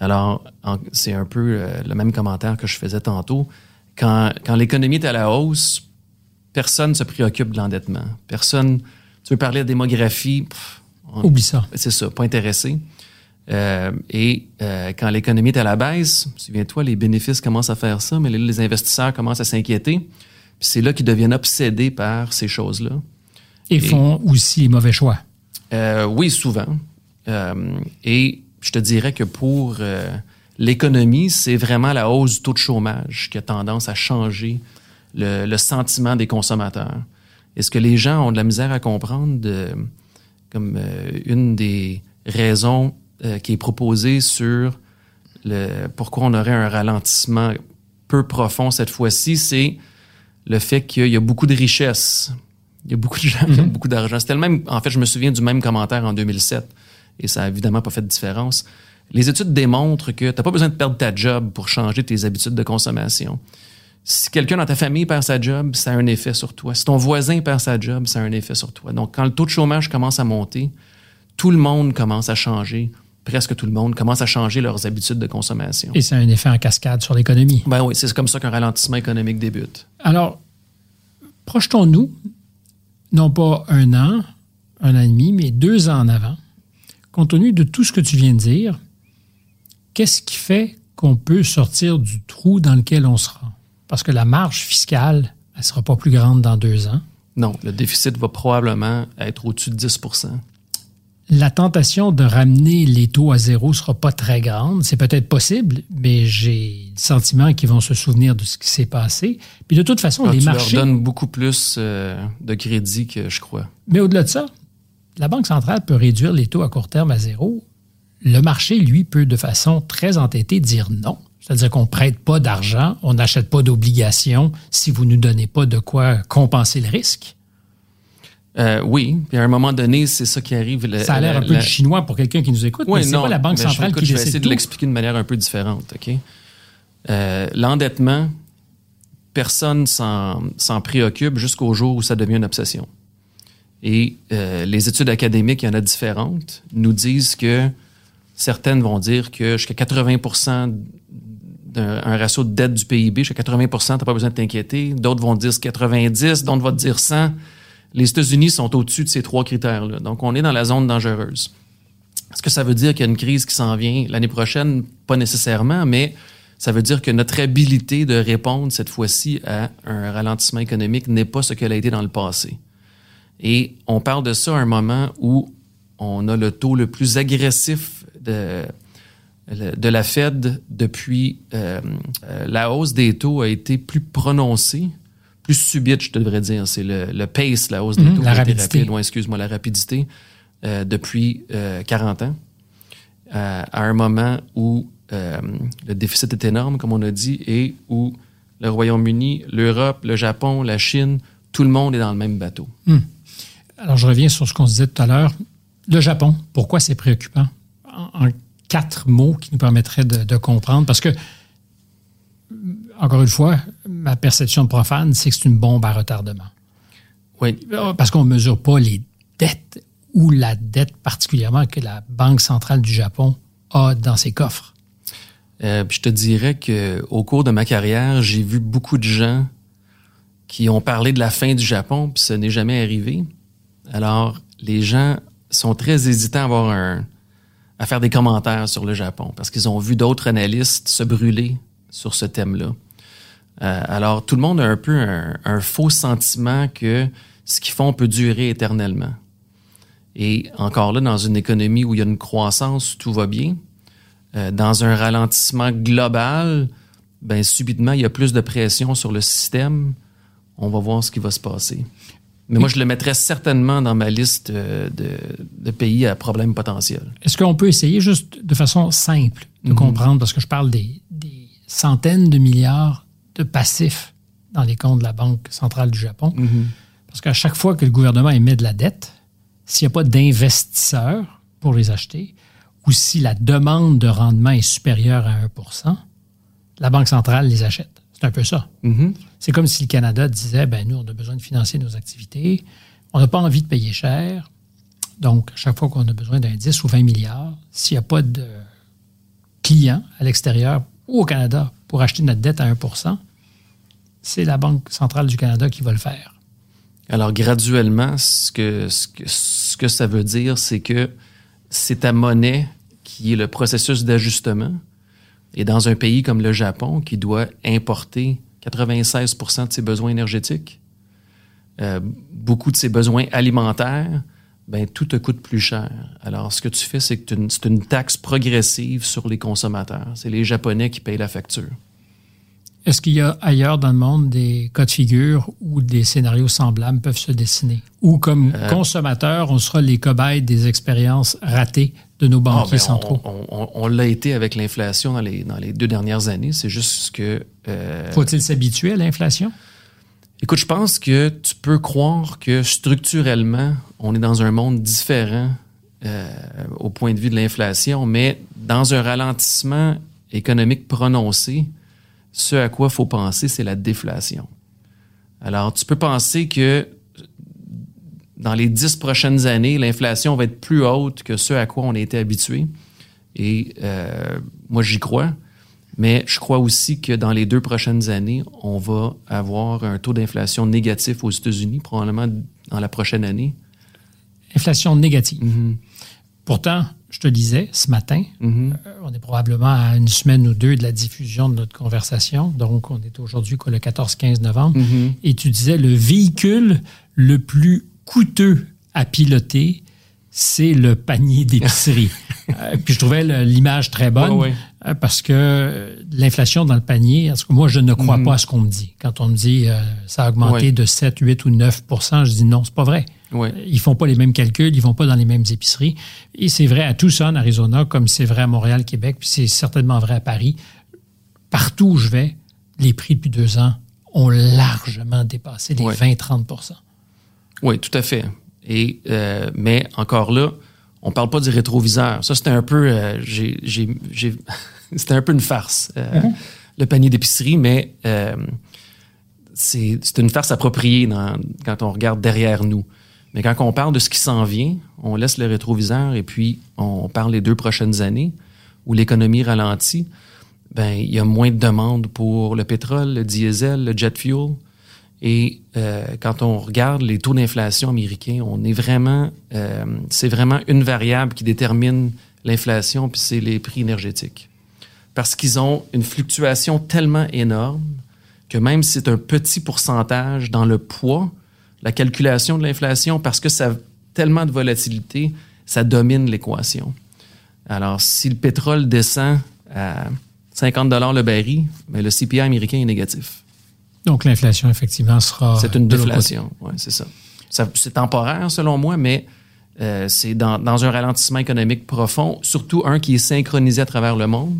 Alors, c'est un peu euh, le même commentaire que je faisais tantôt. Quand, quand l'économie est à la hausse, personne ne se préoccupe de l'endettement. Personne. Tu veux parler de démographie? Oublie ça. C'est ça, pas intéressé. Euh, et euh, quand l'économie est à la baisse, souviens-toi, les bénéfices commencent à faire ça, mais les investisseurs commencent à s'inquiéter. Puis c'est là qu'ils deviennent obsédés par ces choses-là. Et, font aussi les mauvais choix. oui, souvent. et je te dirais que pour euh, l'économie, c'est vraiment la hausse du taux de chômage qui a tendance à changer le, sentiment des consommateurs. Est-ce que les gens ont de la misère à comprendre de, comme euh, une des raisons euh, qui est proposée sur le, pourquoi on aurait un ralentissement peu profond cette fois-ci, c'est le fait qu'il y a beaucoup de richesses. Il y a beaucoup de gens qui ont mm-hmm. beaucoup d'argent. C'était le même, en fait, je me souviens du même commentaire en 2007 et ça n'a évidemment pas fait de différence. Les études démontrent que tu n'as pas besoin de perdre ta job pour changer tes habitudes de consommation. Si quelqu'un dans ta famille perd sa job, ça a un effet sur toi. Si ton voisin perd sa job, ça a un effet sur toi. Donc, quand le taux de chômage commence à monter, tout le monde commence à changer, presque tout le monde commence à changer leurs habitudes de consommation. Et ça a un effet en cascade sur l'économie. Ben oui, c'est comme ça qu'un ralentissement économique débute. Alors, projetons-nous, non pas un an, un an et demi, mais deux ans en avant compte tenu de tout ce que tu viens de dire, qu'est-ce qui fait qu'on peut sortir du trou dans lequel on sera? Parce que la marge fiscale, elle ne sera pas plus grande dans deux ans. Non, le déficit va probablement être au-dessus de 10% La tentation de ramener les taux à zéro ne sera pas très grande. C'est peut-être possible, mais j'ai le sentiment qu'ils vont se souvenir de ce qui s'est passé. Puis de toute façon, ah, les tu marchés... leur donnes beaucoup plus euh, de crédit que je crois. Mais au-delà de ça, la Banque centrale peut réduire les taux à court terme à zéro. Le marché, lui, peut de façon très entêtée dire non. C'est-à-dire qu'on ne prête pas d'argent, on n'achète pas d'obligations si vous ne nous donnez pas de quoi compenser le risque. Euh, oui, puis à un moment donné, c'est ça qui arrive. Ça a l'air un la- peu la- du chinois pour quelqu'un qui nous écoute, Oui, mais c'est pas la Banque je- centrale écoute, qui Je vais essayer de l'expliquer de manière un peu différente. OK? Euh, L'endettement, personne s'en s'en préoccupe jusqu'au jour où ça devient une obsession. Et euh, les études académiques, il y en a différentes, nous disent que certaines vont dire que jusqu'à 80 d'un un ratio de dette du PIB, jusqu'à 80 tu n'as pas besoin de t'inquiéter. D'autres vont dire 90, d'autres vont dire 100. Les États-Unis sont au-dessus de ces trois critères-là. Donc, on est dans la zone dangereuse. Est-ce que ça veut dire qu'il y a une crise qui s'en vient l'année prochaine? Pas nécessairement, mais ça veut dire que notre habilité de répondre cette fois-ci à un ralentissement économique n'est pas ce qu'elle a été dans le passé. Et on parle de ça à un moment où on a le taux le plus agressif de, de la Fed depuis euh, euh, la hausse des taux a été plus prononcée, plus subite, je devrais dire. C'est le, le pace, la hausse des Mhm, taux, la rapidité. rapide. Ouais, excuse-moi, la rapidité euh, depuis euh, 40 ans, à un moment où le déficit est énorme, comme on a dit, et où le Royaume-Uni, l'Europe, le Japon, la Chine, tout le monde est dans le même bateau. Alors, je reviens sur ce qu'on se disait tout à l'heure. Le Japon, pourquoi c'est préoccupant? En, en quatre mots qui nous permettraient de, de comprendre. Parce que, encore une fois, ma perception de profane, c'est que c'est une bombe à retardement. Oui, Parce qu'on ne mesure pas les dettes ou la dette particulièrement que la Banque centrale du Japon a dans ses coffres. Euh, puis je te dirais que au cours de ma carrière, j'ai vu beaucoup de gens qui ont parlé de la fin du Japon, puis ce n'est jamais arrivé. Alors, les gens sont très hésitants à avoir un, à faire des commentaires sur le Japon parce qu'ils ont vu d'autres analystes se brûler sur ce thème-là. Euh, alors, tout le monde a un peu un, faux sentiment que ce qu'ils font peut durer éternellement. Et encore là, dans une économie où il y a une croissance, tout va bien. Euh, dans un ralentissement global, ben subitement, il y a plus de pression sur le système. On va voir ce qui va se passer. Mais moi, je le mettrais certainement dans ma liste euh, de, de pays à problème potentiel. Est-ce qu'on peut essayer juste de façon simple de Mhm. comprendre, parce que je parle des, des centaines de milliards de passifs dans les comptes de la Banque centrale du Japon, Mhm. parce qu'à chaque fois que le gouvernement émet de la dette, s'il n'y a pas d'investisseurs pour les acheter, ou si la demande de rendement est supérieure à 1% la Banque centrale les achète. C'est un peu ça. Mhm. C'est comme si le Canada disait, ben nous, on a besoin de financer nos activités, on n'a pas envie de payer cher, donc chaque fois qu'on a besoin d'un 10 ou 20 milliards, s'il n'y a pas de clients à l'extérieur ou au Canada pour acheter notre dette à 1% c'est la Banque centrale du Canada qui va le faire. Alors, graduellement, ce que, ce que, ce que ça veut dire, c'est que c'est ta monnaie qui est le processus d'ajustement. Et dans un pays comme le Japon, qui doit importer 96% de ses besoins énergétiques, euh, beaucoup de ses besoins alimentaires, ben, tout te coûte plus cher. Alors, ce que tu fais, c'est que c'est une taxe progressive sur les consommateurs. C'est les Japonais qui payent la facture. Est-ce qu'il y a ailleurs dans le monde des cas de figure où des scénarios semblables peuvent se dessiner? Ou comme consommateurs, on sera les cobayes des expériences ratées de nos Ah, banquiers ben, centraux? on on- on l'a été avec l'inflation dans les, dans les deux dernières années. C'est juste que... euh, Faut-il s'habituer à l'inflation? Écoute, je pense que tu peux croire que structurellement, on est dans un monde différent euh, au point de vue de l'inflation, mais dans un ralentissement économique prononcé, ce à quoi il faut penser, c'est la déflation. Alors, tu peux penser que dans les dix prochaines années, l'inflation va être plus haute que ce à quoi on a été habitué. Et euh, moi, j'y crois. Mais je crois aussi que dans les deux prochaines années, on va avoir un taux d'inflation négatif aux États-Unis, probablement dans la prochaine année. Inflation négative. Pourtant, je te disais ce matin, Mhm. euh, on est probablement à une semaine ou deux de la diffusion de notre conversation. Donc, on est aujourd'hui le 14-15 novembre. Mhm. Et tu disais le véhicule le plus coûteux à piloter, c'est le panier d'épicerie. Euh, puis je trouvais l'image très bonne euh, parce que l'inflation dans le panier, cas, moi, je ne crois pas à ce qu'on me dit. Quand on me dit ça a augmenté de 7, 8 ou 9% je dis non, c'est pas vrai. Ouais. Ils font pas les mêmes calculs, ils vont pas dans les mêmes épiceries. Et c'est vrai à Tucson, Arizona, comme c'est vrai à Montréal, Québec, puis c'est certainement vrai à Paris. Partout où je vais, les prix depuis deux ans ont largement dépassé les Ouais. 20-30% Oui, tout à fait. Et euh, mais encore là, on parle pas du rétroviseur. Ça, c'était un peu, euh, j'ai, j'ai, j'ai- c'était un peu une farce. euh, Le panier d'épicerie, mais c'est, c'est une farce appropriée dans- quand on regarde derrière nous. Mais quand on parle de ce qui s'en vient, on laisse le rétroviseur et puis on parle des deux prochaines années où l'économie ralentit. Ben, il y a moins de demandes pour le pétrole, le diesel, le jet fuel. Et euh, quand on regarde les taux d'inflation américains, on est vraiment, euh, c'est vraiment une variable qui détermine l'inflation, puis c'est les prix énergétiques. Parce qu'ils ont une fluctuation tellement énorme que même si c'est un petit pourcentage dans le poids, la calculation de l'inflation, parce que ça a tellement de volatilité, ça domine l'équation. Alors, si le pétrole descend à 50 le baril, mais le CPI américain est négatif. Donc l'inflation, effectivement, sera. C'est une déflation. Ouais, c'est ça. Ça- C'est temporaire, selon moi, mais euh, c'est dans, dans un ralentissement économique profond, surtout un qui est synchronisé à travers le monde.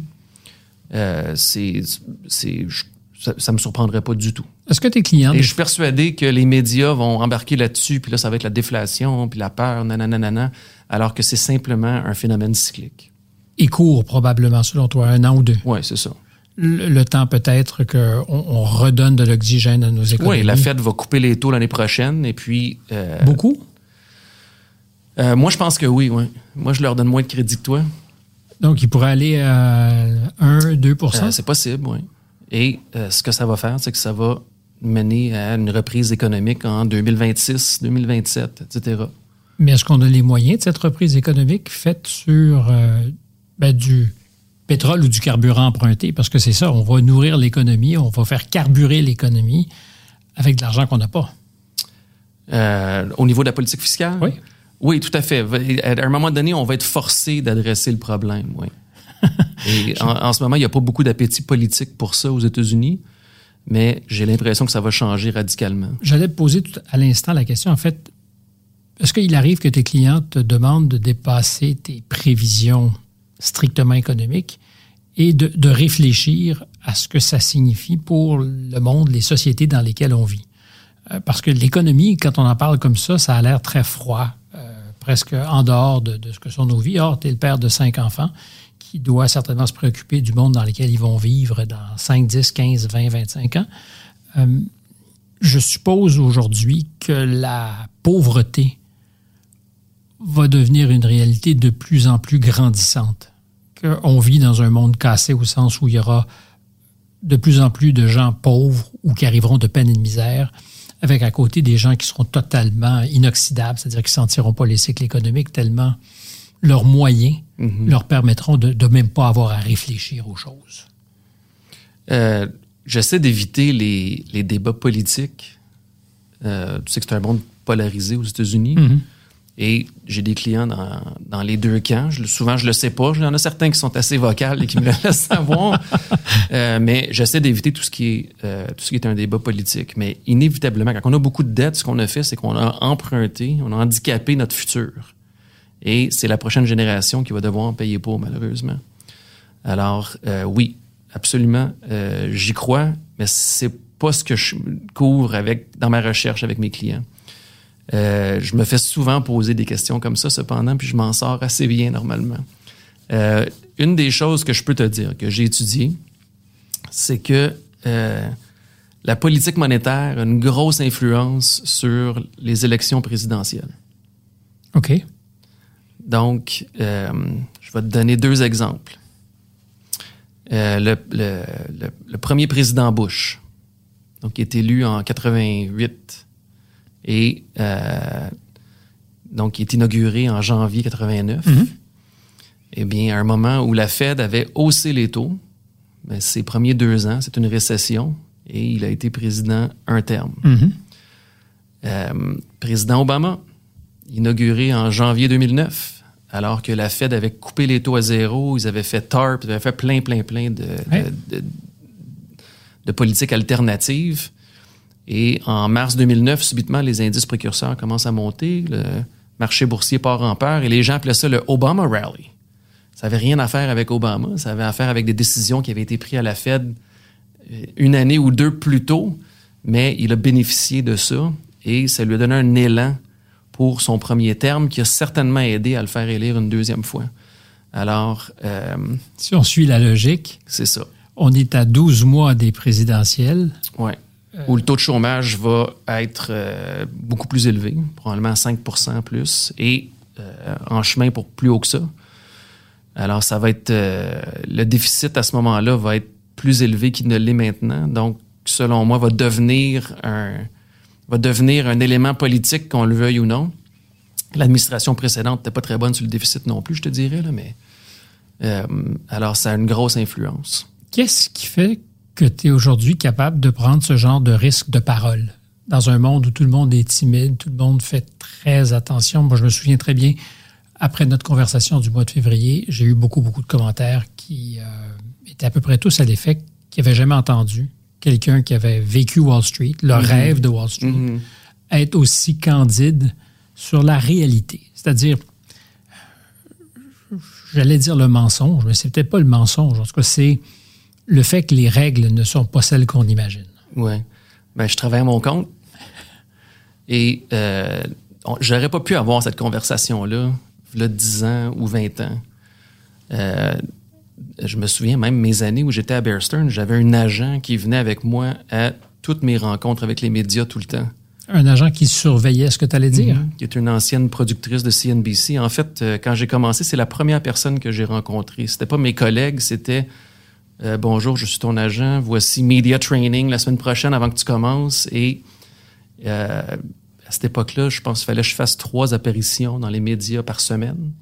Euh, c'est, c'est, je- ça, ça me surprendrait pas du tout. Est-ce que tes clients, Et des je suis persuadé que les médias vont embarquer là-dessus, puis là, ça va être la déflation, puis la peur, nanana, nanana, alors que c'est simplement un phénomène cyclique. ils courent probablement, selon toi, un an ou deux. Oui, c'est ça. Le, le temps peut-être qu'on on redonne de l'oxygène à nos économies. Oui, la Fed va couper les taux l'année prochaine, et puis... euh, Beaucoup? euh, moi, je pense que oui, oui. Moi, je leur donne moins de crédit que toi. Donc, ils pourraient aller à 1, 2% Euh, c'est possible, oui. Et euh, ce que ça va faire, c'est que ça va mener à une reprise économique en 2026, 2027, etc. Mais est-ce qu'on a les moyens de cette reprise économique faite sur euh, ben, du pétrole ou du carburant emprunté? Parce que c'est ça, on va nourrir l'économie, on va faire carburer l'économie avec de l'argent qu'on n'a pas. Euh, au niveau de la politique fiscale? Oui. Oui, tout à fait. À un moment donné, on va être forcé d'adresser le problème, oui. Et en, en ce moment, il n'y a pas beaucoup d'appétit politique pour ça aux États-Unis, mais j'ai l'impression que ça va changer radicalement. J'allais te poser tout à l'instant la question, en fait, est-ce qu'il arrive que tes clients te demandent de dépasser tes prévisions strictement économiques et de, de réfléchir à ce que ça signifie pour le monde, les sociétés dans lesquelles on vit? Euh, Parce que l'économie, quand on en parle comme ça, ça a l'air très froid, euh, presque en dehors de, de ce que sont nos vies. Or, tu es le père de cinq enfants qui doit certainement se préoccuper du monde dans lequel ils vont vivre dans 5, 10, 15, 20, 25 ans. Euh, je suppose aujourd'hui que la pauvreté va devenir une réalité de plus en plus grandissante. Qu'on vit dans un monde cassé au sens où il y aura de plus en plus de gens pauvres ou qui arriveront de peine et de misère, avec à côté des gens qui seront totalement inoxydables, c'est-à-dire qui ne sentiront pas les cycles économiques tellement leurs moyens leur permettront de, de même pas avoir à réfléchir aux choses. Euh, J'essaie d'éviter les, les débats politiques. Euh, tu sais que c'est un monde polarisé aux États-Unis. Et j'ai des clients dans, dans les deux camps. Je, souvent, je le sais pas. Il y en a certains qui sont assez vocales et qui me le laissent savoir. Euh, mais j'essaie d'éviter tout ce qui est euh, tout ce qui est un débat politique. Mais inévitablement, quand on a beaucoup de dettes, ce qu'on a fait, c'est qu'on a emprunté, on a handicapé notre futur. Et c'est la prochaine génération qui va devoir payer pour, malheureusement. Alors, euh, oui, absolument, euh, j'y crois, mais c'est pas ce que je couvre avec dans ma recherche avec mes clients. Euh, je me fais souvent poser des questions comme ça, cependant, puis je m'en sors assez bien normalement. Une des choses que je peux te dire, que j'ai étudié, c'est que la politique monétaire a une grosse influence sur les élections présidentielles. OK. Donc, euh, je vais te donner deux exemples. Euh, le, le- le- le premier président Bush, donc, qui est élu en 88 et euh, donc qui est inauguré en janvier 89. Eh bien, à un moment où la Fed avait haussé les taux, ses premiers deux ans, c'est une récession et il a été président un terme. Euh, président Obama, inauguré en janvier 2009, alors que la Fed avait coupé les taux à zéro, ils avaient fait TARP, ils avaient fait plein, plein, plein de, Ouais. de, de- de politiques alternatives. Et en mars 2009, subitement, les indices précurseurs commencent à monter, le marché boursier part en peur et les gens appelaient ça le Obama Rally. Ça n'avait rien à faire avec Obama, ça avait à faire avec des décisions qui avaient été prises à la Fed euh, une année ou deux plus tôt, mais il a bénéficié de ça et ça lui a donné un élan pour son premier terme qui a certainement aidé à le faire élire une deuxième fois. Alors, euh, Si on suit la logique, c'est ça. on est à 12 mois des présidentielles. Ouais. Où le taux de chômage va être euh, beaucoup plus élevé, probablement 5 plus, et euh, en chemin pour plus haut que ça. Alors, ça va être. euh, le déficit à ce moment-là va être plus élevé qu'il ne l'est maintenant. Donc, selon moi, va devenir un, va devenir un élément politique, qu'on le veuille ou non. L'administration précédente n'était pas très bonne sur le déficit non plus, je te dirais, là, mais. euh, alors, ça a une grosse influence. Qu'est-ce qui fait que tu es aujourd'hui capable de prendre ce genre de risque de parole? Dans un monde où tout le monde est timide, tout le monde fait très attention? Moi, je me souviens très bien, après notre conversation du mois de février, j'ai eu beaucoup, beaucoup de commentaires qui euh, étaient à peu près tous à l'effet qu'ils n'avaient jamais entendu quelqu'un qui avait vécu Wall Street, le rêve de Wall Street, être aussi candide sur la réalité. C'est-à-dire, j'allais dire le mensonge, mais c'est peut-être pas le mensonge. En tout cas, c'est le fait que les règles ne sont pas celles qu'on imagine. Ouais. Ben, je travaille à mon compte. Et euh, j'aurais pas pu avoir cette conversation-là, là, 10 ans ou 20 ans. Euh, je me souviens même mes années où j'étais à Bear Stearns, j'avais un agent qui venait avec moi à toutes mes rencontres avec les médias tout le temps. Un agent qui surveillait ce que tu allais dire? qui est une ancienne productrice de CNBC. En fait, euh, quand j'ai commencé, c'est la première personne que j'ai rencontrée. C'était pas mes collègues, c'était euh, bonjour, je suis ton agent. Voici media training la semaine prochaine avant que tu commences. Et euh, à cette époque-là, je pense qu'il fallait que je fasse trois apparitions dans les médias par semaine.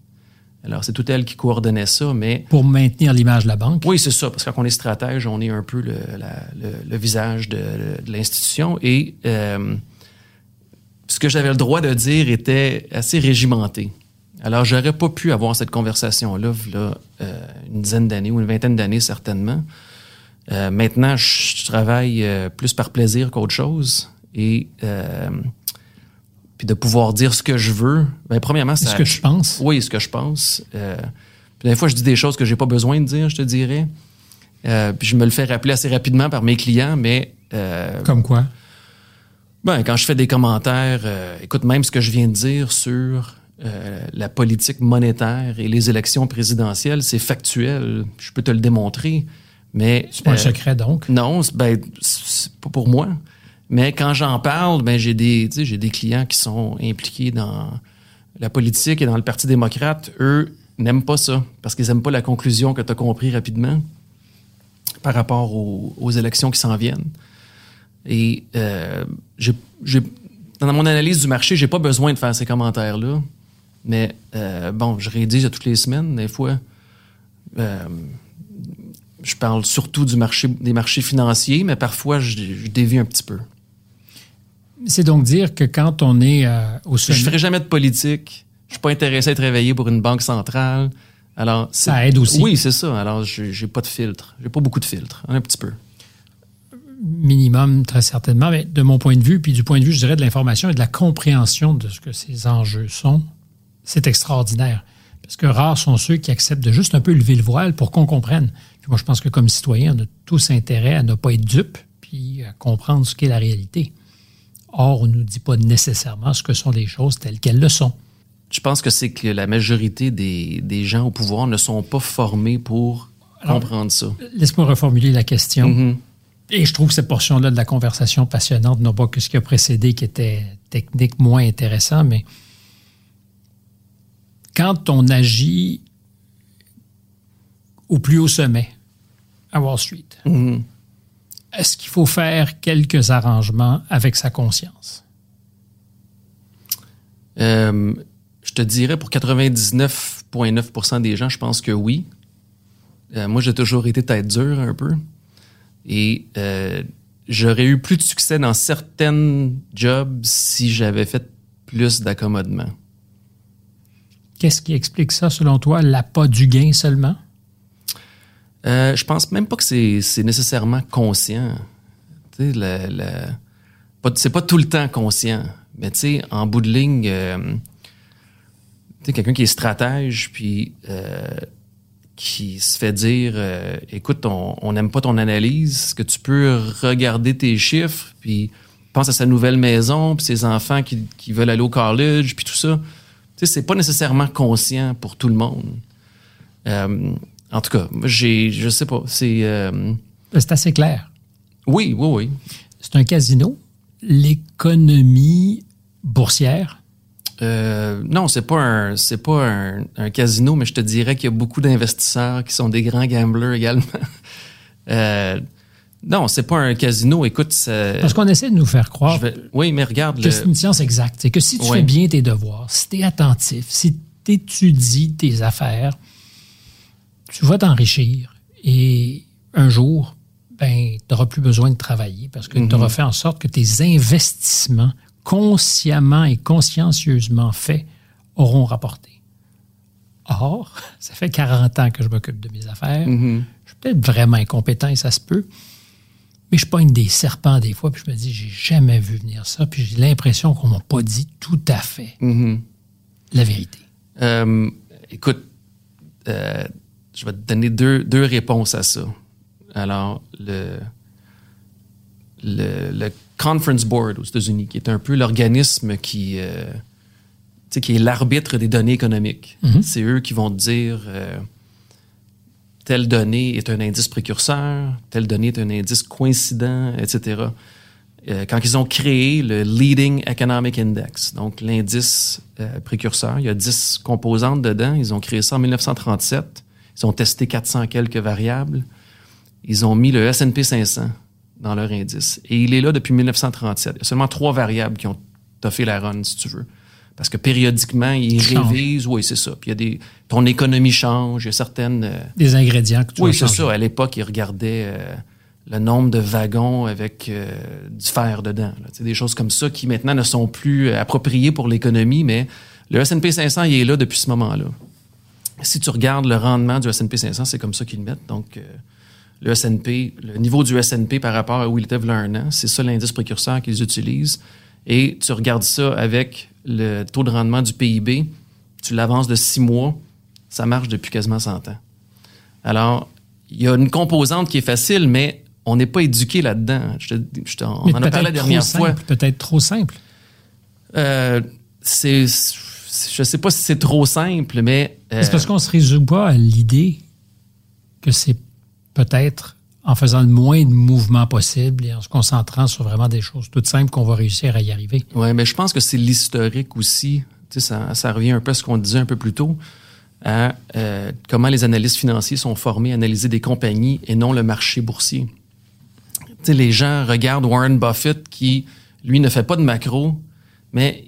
Alors, c'est tout elle qui coordonnait ça, mais Pour maintenir l'image de la banque? oui, c'est ça, parce que quand on est stratège, on est un peu le, la- le- le visage de, de l'institution. Et euh, ce que j'avais le droit de dire était assez régimenté. Alors, j'aurais pas pu avoir cette conversation-là, là, euh, une dizaine d'années ou une vingtaine d'années, certainement. Euh, maintenant, je travaille euh, plus par plaisir qu'autre chose. Et euh, puis de pouvoir dire ce que je veux, ben, premièrement, C'est ce que je pense. oui, ce que je pense. Euh, puis des fois, je dis des choses que j'ai pas besoin de dire, je te dirais. Euh, puis je me le fais rappeler assez rapidement par mes clients, mais euh, Comme quoi? ben, quand je fais des commentaires, euh, écoute, même ce que je viens de dire sur la politique monétaire et les élections présidentielles, c'est factuel. Je peux te le démontrer, mais C'est pas un secret, donc? non, ben, c'est pas pour moi. Mais quand j'en parle, ben j'ai des, j'ai des clients qui sont impliqués dans la politique et dans le Parti démocrate. Eux n'aiment pas ça parce qu'ils n'aiment pas la conclusion que tu as compris rapidement par rapport aux, élections qui s'en viennent. Et euh, j'ai, dans mon analyse du marché, j'ai pas besoin de faire ces commentaires-là. Mais euh, bon, je rédige à toutes les semaines, des fois. Euh, je parle surtout du marché, des marchés financiers, mais parfois je dévie un petit peu. C'est donc dire que quand on est euh, au Je sommet, ferai jamais de politique. Je suis pas intéressé à être réveillé pour une banque centrale. Alors Ça aide aussi. Oui, c'est ça. Alors j'ai pas de filtre. J'ai pas beaucoup de filtre. Un petit peu. minimum, très certainement, mais de mon point de vue, puis du point de vue, je dirais, de l'information et de la compréhension de ce que ces enjeux sont, c'est extraordinaire. Parce que rares sont ceux qui acceptent de juste un peu lever le voile pour qu'on comprenne. Puis moi, je pense que comme citoyen, on a tous intérêt à ne pas être dupe, puis à comprendre ce qu'est la réalité. Or, on ne nous dit pas nécessairement ce que sont les choses telles qu'elles le sont. Je pense que c'est que la majorité des, des gens au pouvoir ne sont pas formés pour comprendre ça. Laisse-moi reformuler la question. Mhm. Et je trouve cette portion-là de la conversation passionnante, non pas que ce qui a précédé qui était technique moins intéressant, mais quand on agit au plus haut sommet à Wall Street, Mhm. Est-ce qu'il faut faire quelques arrangements avec sa conscience? Euh, je te dirais pour 99,9% des gens, je pense que oui. Euh, moi, j'ai toujours été tête dure un peu. Et euh, j'aurais eu plus de succès dans certaines jobs si j'avais fait plus d'accommodement. Qu'est-ce qui explique ça, selon toi? L'appât du gain seulement? Euh, je pense même pas que c'est nécessairement conscient. Tu sais, c'est pas tout le temps conscient. Mais tu sais, en bout de ligne, euh, tu sais, quelqu'un qui est stratège, puis euh, qui se fait dire, euh, écoute, on n'aime pas ton analyse, est-ce que tu peux regarder tes chiffres, puis pense à sa nouvelle maison, puis ses enfants qui, qui veulent aller au college, puis tout ça. Tu sais, c'est pas nécessairement conscient pour tout le monde. Euh, en tout cas, j'ai, je sais pas, c'est... euh, C'est assez clair. oui, oui, oui. C'est un casino. L'économie boursière, Euh, non, c'est pas un c'est pas un, un casino, mais je te dirais qu'il y a beaucoup d'investisseurs qui sont des grands gamblers également. euh, non, c'est pas un casino. Écoute, ça- parce qu'on essaie de nous faire croire vais- oui, mais regarde, que le- c'est une science exacte. C'est que si tu fais bien tes devoirs, si tu es attentif, si tu étudies tes affaires, tu vas t'enrichir. Et un jour, ben, tu n'auras plus besoin de travailler parce que tu auras fait en sorte que tes investissements, consciemment et consciencieusement faits, auront rapporté. Or, ça fait 40 ans que je m'occupe de mes affaires. Mhm. Je suis peut-être vraiment incompétent et ça se peut. Mais je pogne des serpents des fois, puis je me dis, j'ai jamais vu venir ça, puis j'ai l'impression qu'on m'a pas dit tout à fait Mhm. la vérité. Euh, écoute, euh, je vais te donner deux, deux réponses à ça. Alors, le, le, le Conference Board aux États-Unis, qui est un peu l'organisme qui, euh, qui est l'arbitre des données économiques. C'est eux qui vont te dire euh, telle donnée est un indice précurseur, telle donnée est un indice coïncident, etc. Euh, quand ils ont créé le Leading Economic Index, donc l'indice euh, précurseur, il y a 10 composantes dedans. Ils ont créé ça en 1937. Ils ont testé 400 quelques variables. Ils ont mis le S&P 500 dans leur indice. Et il est là depuis 1937. Il y a seulement trois variables qui ont toffé la run, si tu veux. Parce que périodiquement, ils Change. révisent. Oui, c'est ça. Puis il y a des... Ton économie change. Il y a certaines... euh, Des ingrédients que tu oui, c'est ça. À l'époque, ils regardaient euh, le nombre de wagons avec euh, du fer dedans. là. Des choses comme ça qui maintenant ne sont plus appropriées pour l'économie, mais le S&P 500, il est là depuis ce moment-là. Si tu regardes le rendement du S&P 500, c'est comme ça qu'ils le mettent. Donc, euh, le S&P, le niveau du S&P par rapport à où il était il y a un an, c'est ça l'indice précurseur qu'ils utilisent. Et tu regardes ça avec le taux de rendement du PIB, tu l'avances de six mois, ça marche depuis quasiment 100 ans. Alors, il y a une composante qui est facile, mais on n'est pas éduqué là-dedans. Je je on Mais en a parlé la dernière fois. simple, Peut-être trop simple. Euh, c'est, je sais pas si c'est trop simple, mais euh, C'est parce qu'on se résout pas à l'idée que c'est peut-être en faisant le moins de mouvements possible et en se concentrant sur vraiment des choses toutes simples qu'on va réussir à y arriver. Ouais, mais je pense que c'est l'historique aussi. Tu sais, ça, ça revient un peu à ce qu'on disait un peu plus tôt, à euh, comment les analystes financiers sont formés à analyser des compagnies et non le marché boursier. Tu sais, les gens regardent Warren Buffett qui, lui, ne fait pas de macro, mais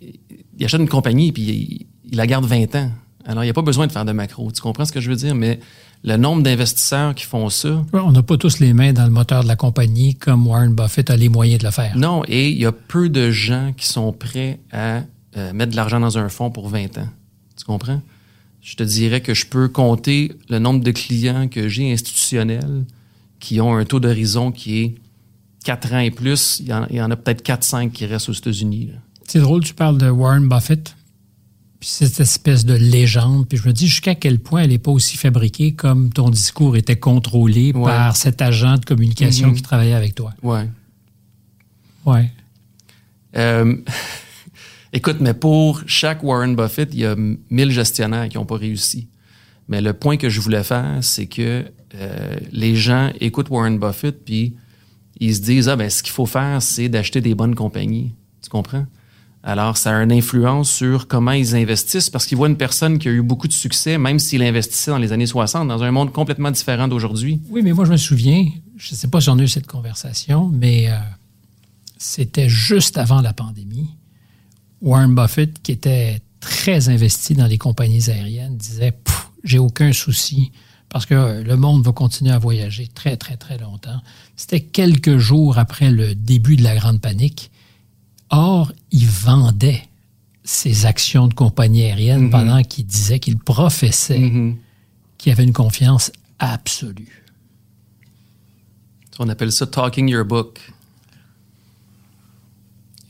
il achète une compagnie et puis il, il la garde 20 ans. Alors, il n'y a pas besoin de faire de macro. Tu comprends ce que je veux dire? Mais le nombre d'investisseurs qui font ça, Ouais, On n'a pas tous les mains dans le moteur de la compagnie comme Warren Buffett a les moyens de le faire. Non, et il y a peu de gens qui sont prêts à euh, mettre de l'argent dans un fonds pour 20 ans. Tu comprends? Je te dirais que je peux compter le nombre de clients que j'ai institutionnels qui ont un taux d'horizon qui est 4 ans et plus. Il y en, il y en a peut-être 4-5 qui restent aux États-Unis. C'est drôle, tu parles de Warren Buffett, puis cette espèce de légende, puis je me dis jusqu'à quel point elle n'est pas aussi fabriquée comme ton discours était contrôlé Ouais. par cet agent de communication Mhm. qui travaillait avec toi. Ouais. Ouais. Euh, écoute, mais pour chaque Warren Buffett, il y a 1000 gestionnaires qui n'ont pas réussi. Mais le point que je voulais faire, c'est que euh, les gens écoutent Warren Buffett puis ils se disent ah ben ce qu'il faut faire, c'est d'acheter des bonnes compagnies. Tu comprends? Alors ça a une influence sur comment ils investissent parce qu'ils voient une personne qui a eu beaucoup de succès, même s'il investissait dans les années 60, dans un monde complètement différent d'aujourd'hui. Oui, mais moi, je me souviens, je ne sais pas si on a eu cette conversation, mais euh, c'était juste avant la pandémie. Warren Buffett, qui était très investi dans les compagnies aériennes, disait J'ai aucun souci parce que euh, le monde va continuer à voyager très, très, très longtemps. C'était quelques jours après le début de la grande panique. Or, il vendait ses actions de compagnies aériennes pendant qu'il disait qu'il professait qu'il avait une confiance absolue. On appelle ça talking your book.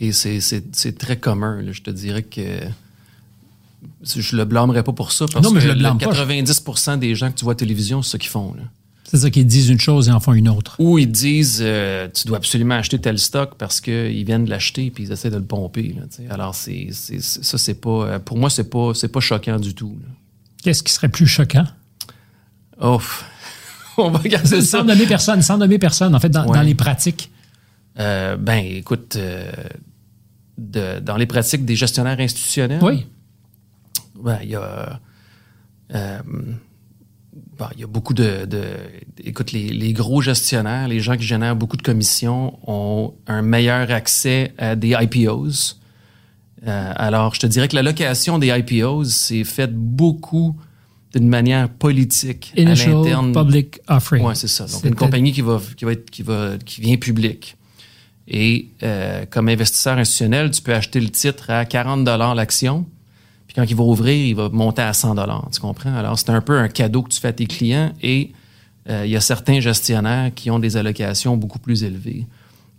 Et c'est- très commun. là. Je te dirais que je le blâmerais pas pour ça parce Non, mais que je le blâme pas. 90% des gens que tu vois à la télévision, c'est ça qu'ils font. là. C'est-à-dire qu'ils disent une chose et en font une autre. Ou ils disent euh, tu dois absolument acheter tel stock parce qu'ils viennent de l'acheter puis ils essaient de le pomper. là. Alors c'est c'est- c'est- ça c'est pas euh, pour moi c'est pas c'est pas choquant du tout. là. Qu'est-ce qui serait plus choquant? Oh, on va regarder ça. Sans nommer personne, sans nommer personne, en fait, dans, Ouais. dans les pratiques. Euh, ben écoute, euh, de- dans les pratiques des gestionnaires institutionnels, Oui. ben, il y a euh, il y a beaucoup de, de écoute les, les gros gestionnaires, les gens qui génèrent beaucoup de commissions ont un meilleur accès à des IPOs. Euh, alors, je te dirais que l'allocation des IPOs c'est faite beaucoup d'une manière politique à Initial l'interne. Public Offering. Ouais, c'est ça. Donc, une compagnie qui va, qui va être, qui va, qui vient publique. Et euh, comme investisseur institutionnel, tu peux acheter le titre à 40 l'action. Puis quand il va ouvrir, il va monter à 100 Tu comprends? Alors, c'est un peu un cadeau que tu fais à tes clients et euh, il y a certains gestionnaires qui ont des allocations beaucoup plus élevées.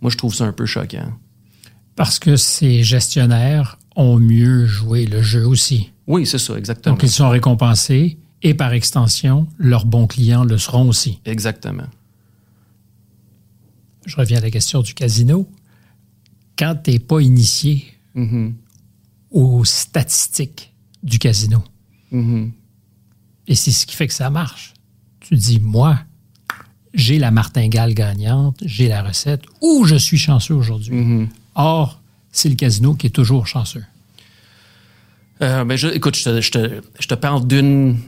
Moi, je trouve ça un peu choquant. Parce que ces gestionnaires ont mieux joué le jeu aussi. Oui, c'est ça, exactement. Donc, ils sont récompensés et par extension, leurs bons clients le seront aussi. Exactement. Je reviens à la question du casino. Quand tu n'es pas initié Mhm. Aux statistiques du casino, Mhm. et c'est ce qui fait que ça marche, tu dis, moi, j'ai la martingale gagnante, j'ai la recette, ou je suis chanceux aujourd'hui. Mhm. Or, c'est le casino qui est toujours chanceux. Euh, ben je, écoute, je te, je te, je te parle d'une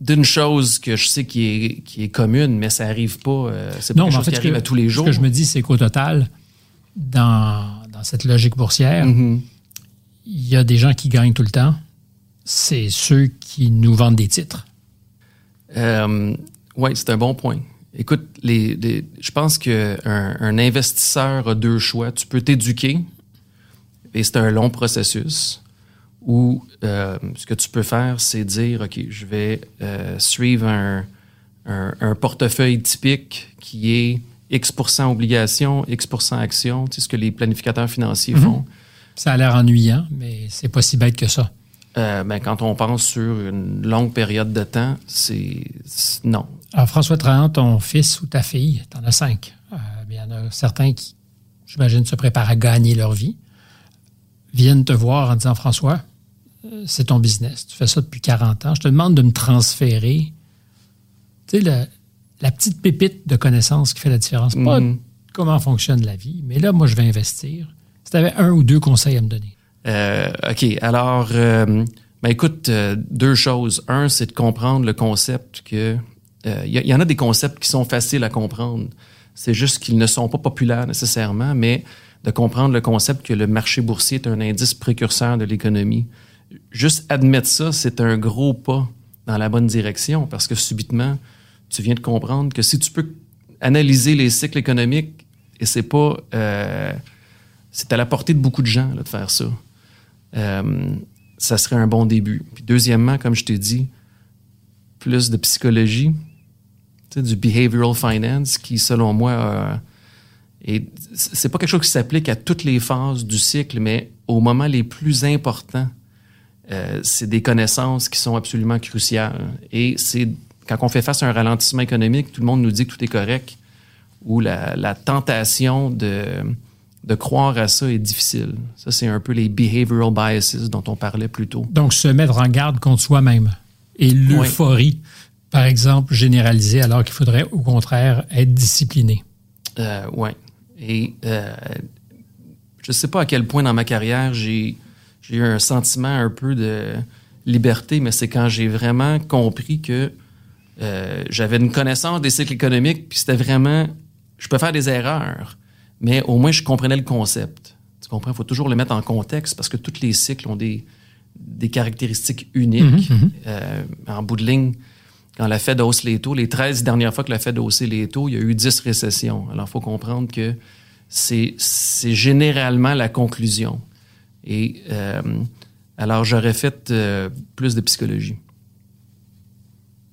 d'une chose que je sais qui est, qui est commune, mais ça arrive pas. euh, c'est pas Non, quelque mais en chose fait, qui arrive que, à tous les jours. ce que je me dis, c'est qu'au total, dans, dans cette logique boursière, Mhm. Il y a des gens qui gagnent tout le temps. C'est ceux qui nous vendent des titres. Euh, oui, c'est un bon point. Écoute, les, les- je pense qu'un un investisseur a deux choix. Tu peux t'éduquer, et c'est un long processus, ou euh, ce que tu peux faire, c'est dire, OK, je vais euh, suivre un, un- un portefeuille typique qui est X obligations, X actions, tu sais, ce que les planificateurs financiers font. Ça a l'air ennuyant, mais c'est pas si bête que ça. Euh, ben, quand on pense sur une longue période de temps, c'est non. Alors, François Trahan, ton fils ou ta fille, t'en as cinq. Euh, il y en a certains qui, j'imagine, se préparent à gagner leur vie, viennent te voir en disant François, euh, c'est ton business, tu fais ça depuis 40 ans, je te demande de me transférer, tu sais, la petite pépite de connaissance qui fait la différence. Pas Mhm. comment fonctionne la vie, mais là, moi, je vais investir. Si tu avais un ou deux conseils à me donner. Euh, OK. Alors, euh, ben écoute, euh, deux choses. Un, c'est de comprendre le concept que. Il y, y en a des concepts qui sont faciles à comprendre. C'est juste qu'ils ne sont pas populaires nécessairement, mais de comprendre le concept que le marché boursier est un indice précurseur de l'économie. Juste admettre ça, c'est un gros pas dans la bonne direction parce que subitement, tu viens de comprendre que si tu peux analyser les cycles économiques, et c'est pas. C'est à la portée de beaucoup de gens là, de faire ça. Euh, ça serait un bon début. Puis deuxièmement, comme je t'ai dit, plus de psychologie, du behavioral finance, qui selon moi, c'est pas quelque chose qui s'applique à toutes les phases du cycle, mais au moment les plus importants, euh, c'est des connaissances qui sont absolument cruciales. Et c'est quand on fait face à un ralentissement économique, tout le monde nous dit que tout est correct, ou la tentation de, de croire à ça est difficile. Ça, c'est un peu les behavioral biases dont on parlait plus tôt. Donc, se mettre en garde contre soi-même et l'euphorie, par exemple, généralisée, alors qu'il faudrait au contraire être discipliné. Euh, ouais. Et euh, je sais pas à quel point dans ma carrière j'ai j'ai eu un sentiment un peu de liberté, mais c'est quand j'ai vraiment compris que euh, j'avais une connaissance des cycles économiques, puis c'était vraiment, je peux faire des erreurs, mais au moins je comprenais le concept. Tu comprends? Il faut toujours le mettre en contexte parce que tous les cycles ont des, des caractéristiques uniques. Euh, en bout de ligne, quand la Fed hausse les taux, les 13 dernières fois que la Fed a haussé les taux, il y a eu 10 récessions. Alors, il faut comprendre que c'est c'est généralement la conclusion. Et euh, alors, j'aurais fait euh, plus de psychologie.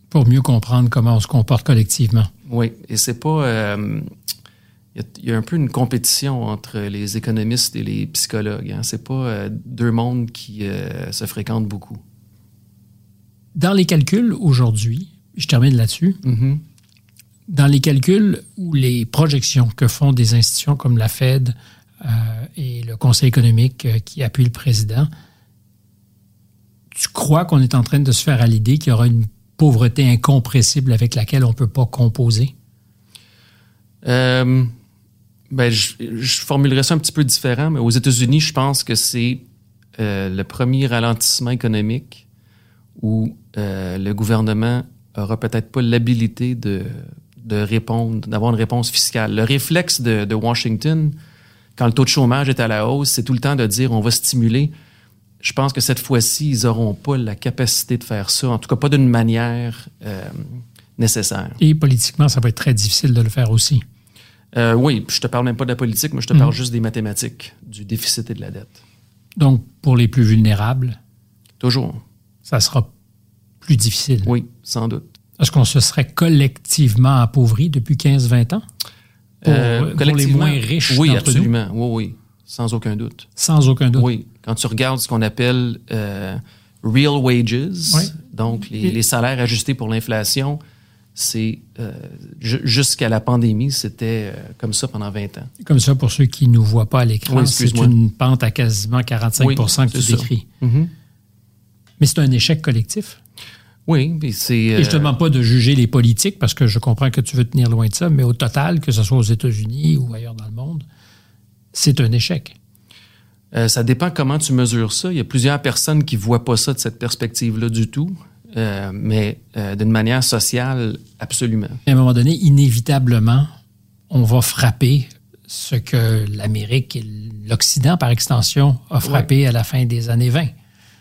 Pour mieux comprendre comment on se comporte collectivement. Oui, et c'est pas. Il y, a, il y a un peu une compétition entre les économistes et les psychologues. Hein. C'est pas euh, deux mondes qui euh, se fréquentent beaucoup. Dans les calculs aujourd'hui, je termine là-dessus, Mhm. dans les calculs ou les projections que font des institutions comme la Fed euh, et le Conseil économique qui appuie le président, tu crois qu'on est en train de se faire à l'idée qu'il y aura une pauvreté incompressible avec laquelle on ne peut pas composer? Euh, ben, je, je formulerais ça un petit peu différent, mais aux États-Unis, je pense que c'est euh, le premier ralentissement économique où euh, le gouvernement aura peut-être pas l'habilité de, de répondre, d'avoir une réponse fiscale. Le réflexe de, de Washington, quand le taux de chômage est à la hausse, c'est tout le temps de dire on va stimuler. Je pense que cette fois-ci, ils n'auront pas la capacité de faire ça, en tout cas pas d'une manière euh, nécessaire. Et politiquement, ça va être très difficile de le faire aussi. Euh, oui, je te parle même pas de la politique, moi je te Mhm. parle juste des mathématiques, du déficit et de la dette. Donc, pour les plus vulnérables, Toujours. ça sera plus difficile. Oui, sans doute. Est-ce qu'on se serait collectivement appauvri depuis 15-20 ans? Pour, Euh, pour les moins riches Oui, nous? absolument. Oui, oui. Sans aucun doute. Sans aucun doute. Oui. Quand tu regardes ce qu'on appelle euh, real wages, Oui. donc les, les salaires ajustés pour l'inflation, c'est euh, ju- jusqu'à la pandémie, c'était euh, comme ça pendant 20 ans. Comme ça, pour ceux qui ne nous voient pas à l'écran, Oui, c'est une pente à quasiment 45 Oui, que tu ça. décris. Mhm. Mais c'est un échec collectif. Oui, c'est. Et je te euh, demande pas de juger les politiques parce que je comprends que tu veux tenir loin de ça, mais au total, que ce soit aux États-Unis ou ailleurs dans le monde, c'est un échec. Ça dépend comment tu mesures ça. Il y a plusieurs personnes qui voient pas ça de cette perspective-là du tout, Euh, mais euh, d'une manière sociale, absolument. À un moment donné, inévitablement, on va frapper ce que l'Amérique et l'Occident, par extension, a frappé à la fin des années 20.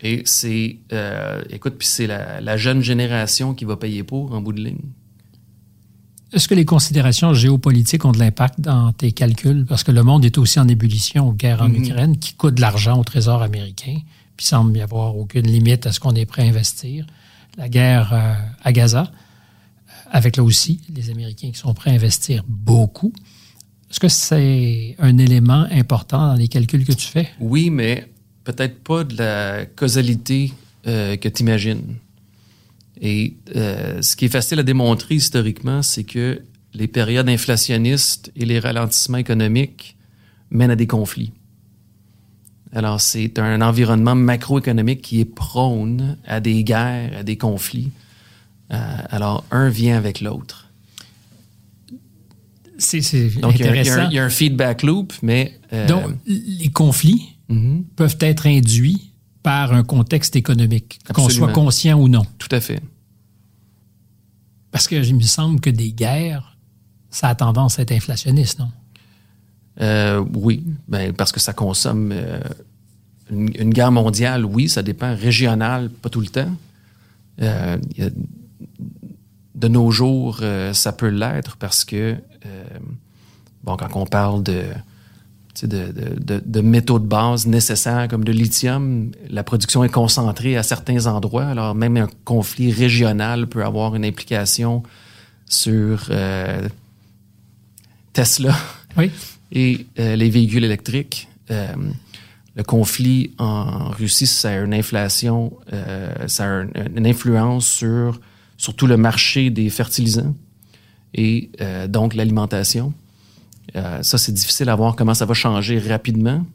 Et c'est, euh, écoute, puis c'est la, la jeune génération qui va payer pour en bout de ligne. Est-ce que les considérations géopolitiques ont de l'impact dans tes calculs? Parce que le monde est aussi en ébullition, guerre en Ukraine, qui coûte de l'argent au Trésor américain, puis semble y avoir aucune limite à ce qu'on est prêt à investir. La guerre euh, à Gaza, euh, avec là aussi les Américains qui sont prêts à investir beaucoup. Est-ce que c'est un élément important dans les calculs que tu fais? Oui, mais peut-être pas de la causalité euh, que tu imagines. Et ce qui est facile à démontrer historiquement, c'est que les périodes inflationnistes et les ralentissements économiques mènent à des conflits. Alors, c'est un environnement macroéconomique qui est prône à des guerres, à des conflits. Euh, alors, un vient avec l'autre. C'est Donc, il y, a, un- il y a intéressant. il y a un feedback loop, mais... euh, Donc, les conflits mhm, peuvent être induits par un contexte économique, qu'on soit conscient ou non. tout à fait. Parce que il me semble que des guerres, ça a tendance à être inflationniste, non? Euh, oui, ben, parce que ça consomme euh, une, guerre mondiale, oui, ça dépend. Régional, pas tout le temps. Euh, de nos jours, euh, ça peut l'être parce que, euh, bon, quand on parle de, de, de- de- de métaux de base nécessaires comme le lithium, la production est concentrée à certains endroits. Alors, même un conflit régional peut avoir une implication sur euh, Tesla Oui. Et euh, les véhicules électriques. Euh, le conflit en Russie, ça a une inflation, euh, ça a un- une influence sur surtout le marché des fertilisants et donc l'alimentation. Ça, c'est difficile à voir comment ça va changer rapidement,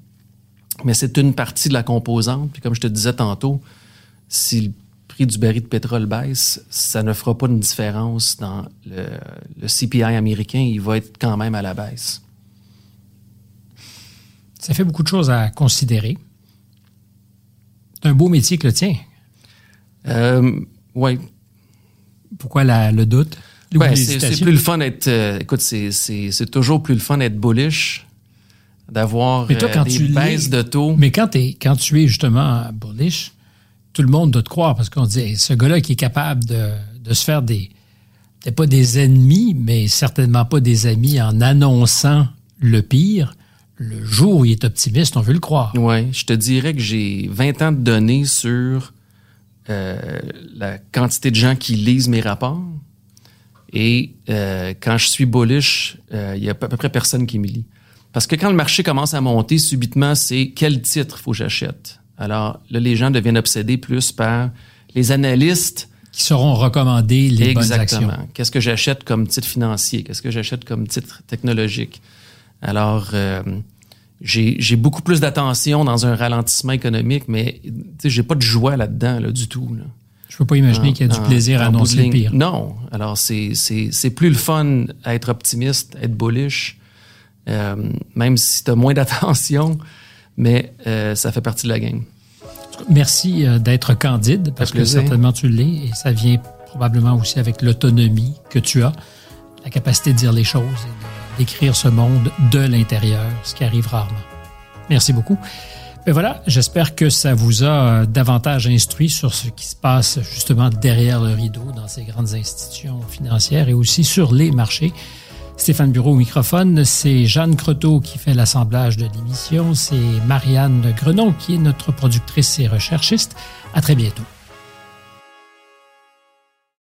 mais c'est une partie de la composante. Puis comme je te disais tantôt, si le prix du baril de pétrole baisse, ça ne fera pas une différence dans le CPI américain. Il va être quand même à la baisse. Ça fait beaucoup de choses à considérer. C'est un beau métier que le tien. Euh, oui. Pourquoi la- le doute? Ou Ben, c'est plus le fun d'être. euh, écoute, c'est- toujours plus le fun d'être bullish, d'avoir euh, des baisses de taux. Mais quand, quand tu es justement bullish, tout le monde doit te croire parce qu'on dit, Hey, ce gars-là qui est capable de, de se faire des, peut-être pas des ennemis, mais certainement pas des amis en annonçant le pire, le jour où il est optimiste, on veut le croire. Ouais, je te dirais que j'ai 20 ans de données sur euh, la quantité de gens qui lisent mes rapports Et euh, quand je suis bullish, euh, il y a à peu près personne qui me lit. Parce que quand le marché commence à monter, subitement, c'est quel titre faut que j'achète? Alors là, les gens deviennent obsédés plus par les analystes qui seront recommandés les bonnes actions. Exactement. Qu'est-ce que j'achète comme titre financier? Qu'est-ce que j'achète comme titre technologique? Alors, euh, j'ai beaucoup plus d'attention dans un ralentissement économique, mais j'ai pas de joie là-dedans là, du tout. Là. Je peux pas imaginer qu'il y a du plaisir à annoncer le pire. Non. Alors, c'est plus le fun à être optimiste, être bullish, euh, même si tu as moins d'attention, mais euh, ça fait partie de la game. Merci d'être candide, parce que certainement tu l'es, et ça vient probablement aussi avec l'autonomie que tu as, la capacité de dire les choses et d'écrire ce monde de l'intérieur, ce qui arrive rarement. Merci beaucoup. Ben voilà, j'espère que ça vous a euh, davantage instruit sur ce qui se passe justement derrière le rideau dans ces grandes institutions financières et aussi sur les marchés. Stéphane Bureau au microphone, c'est Jeanne Croteau qui fait l'assemblage de l'émission, c'est Marianne Grenon qui est notre productrice et recherchiste. À très bientôt.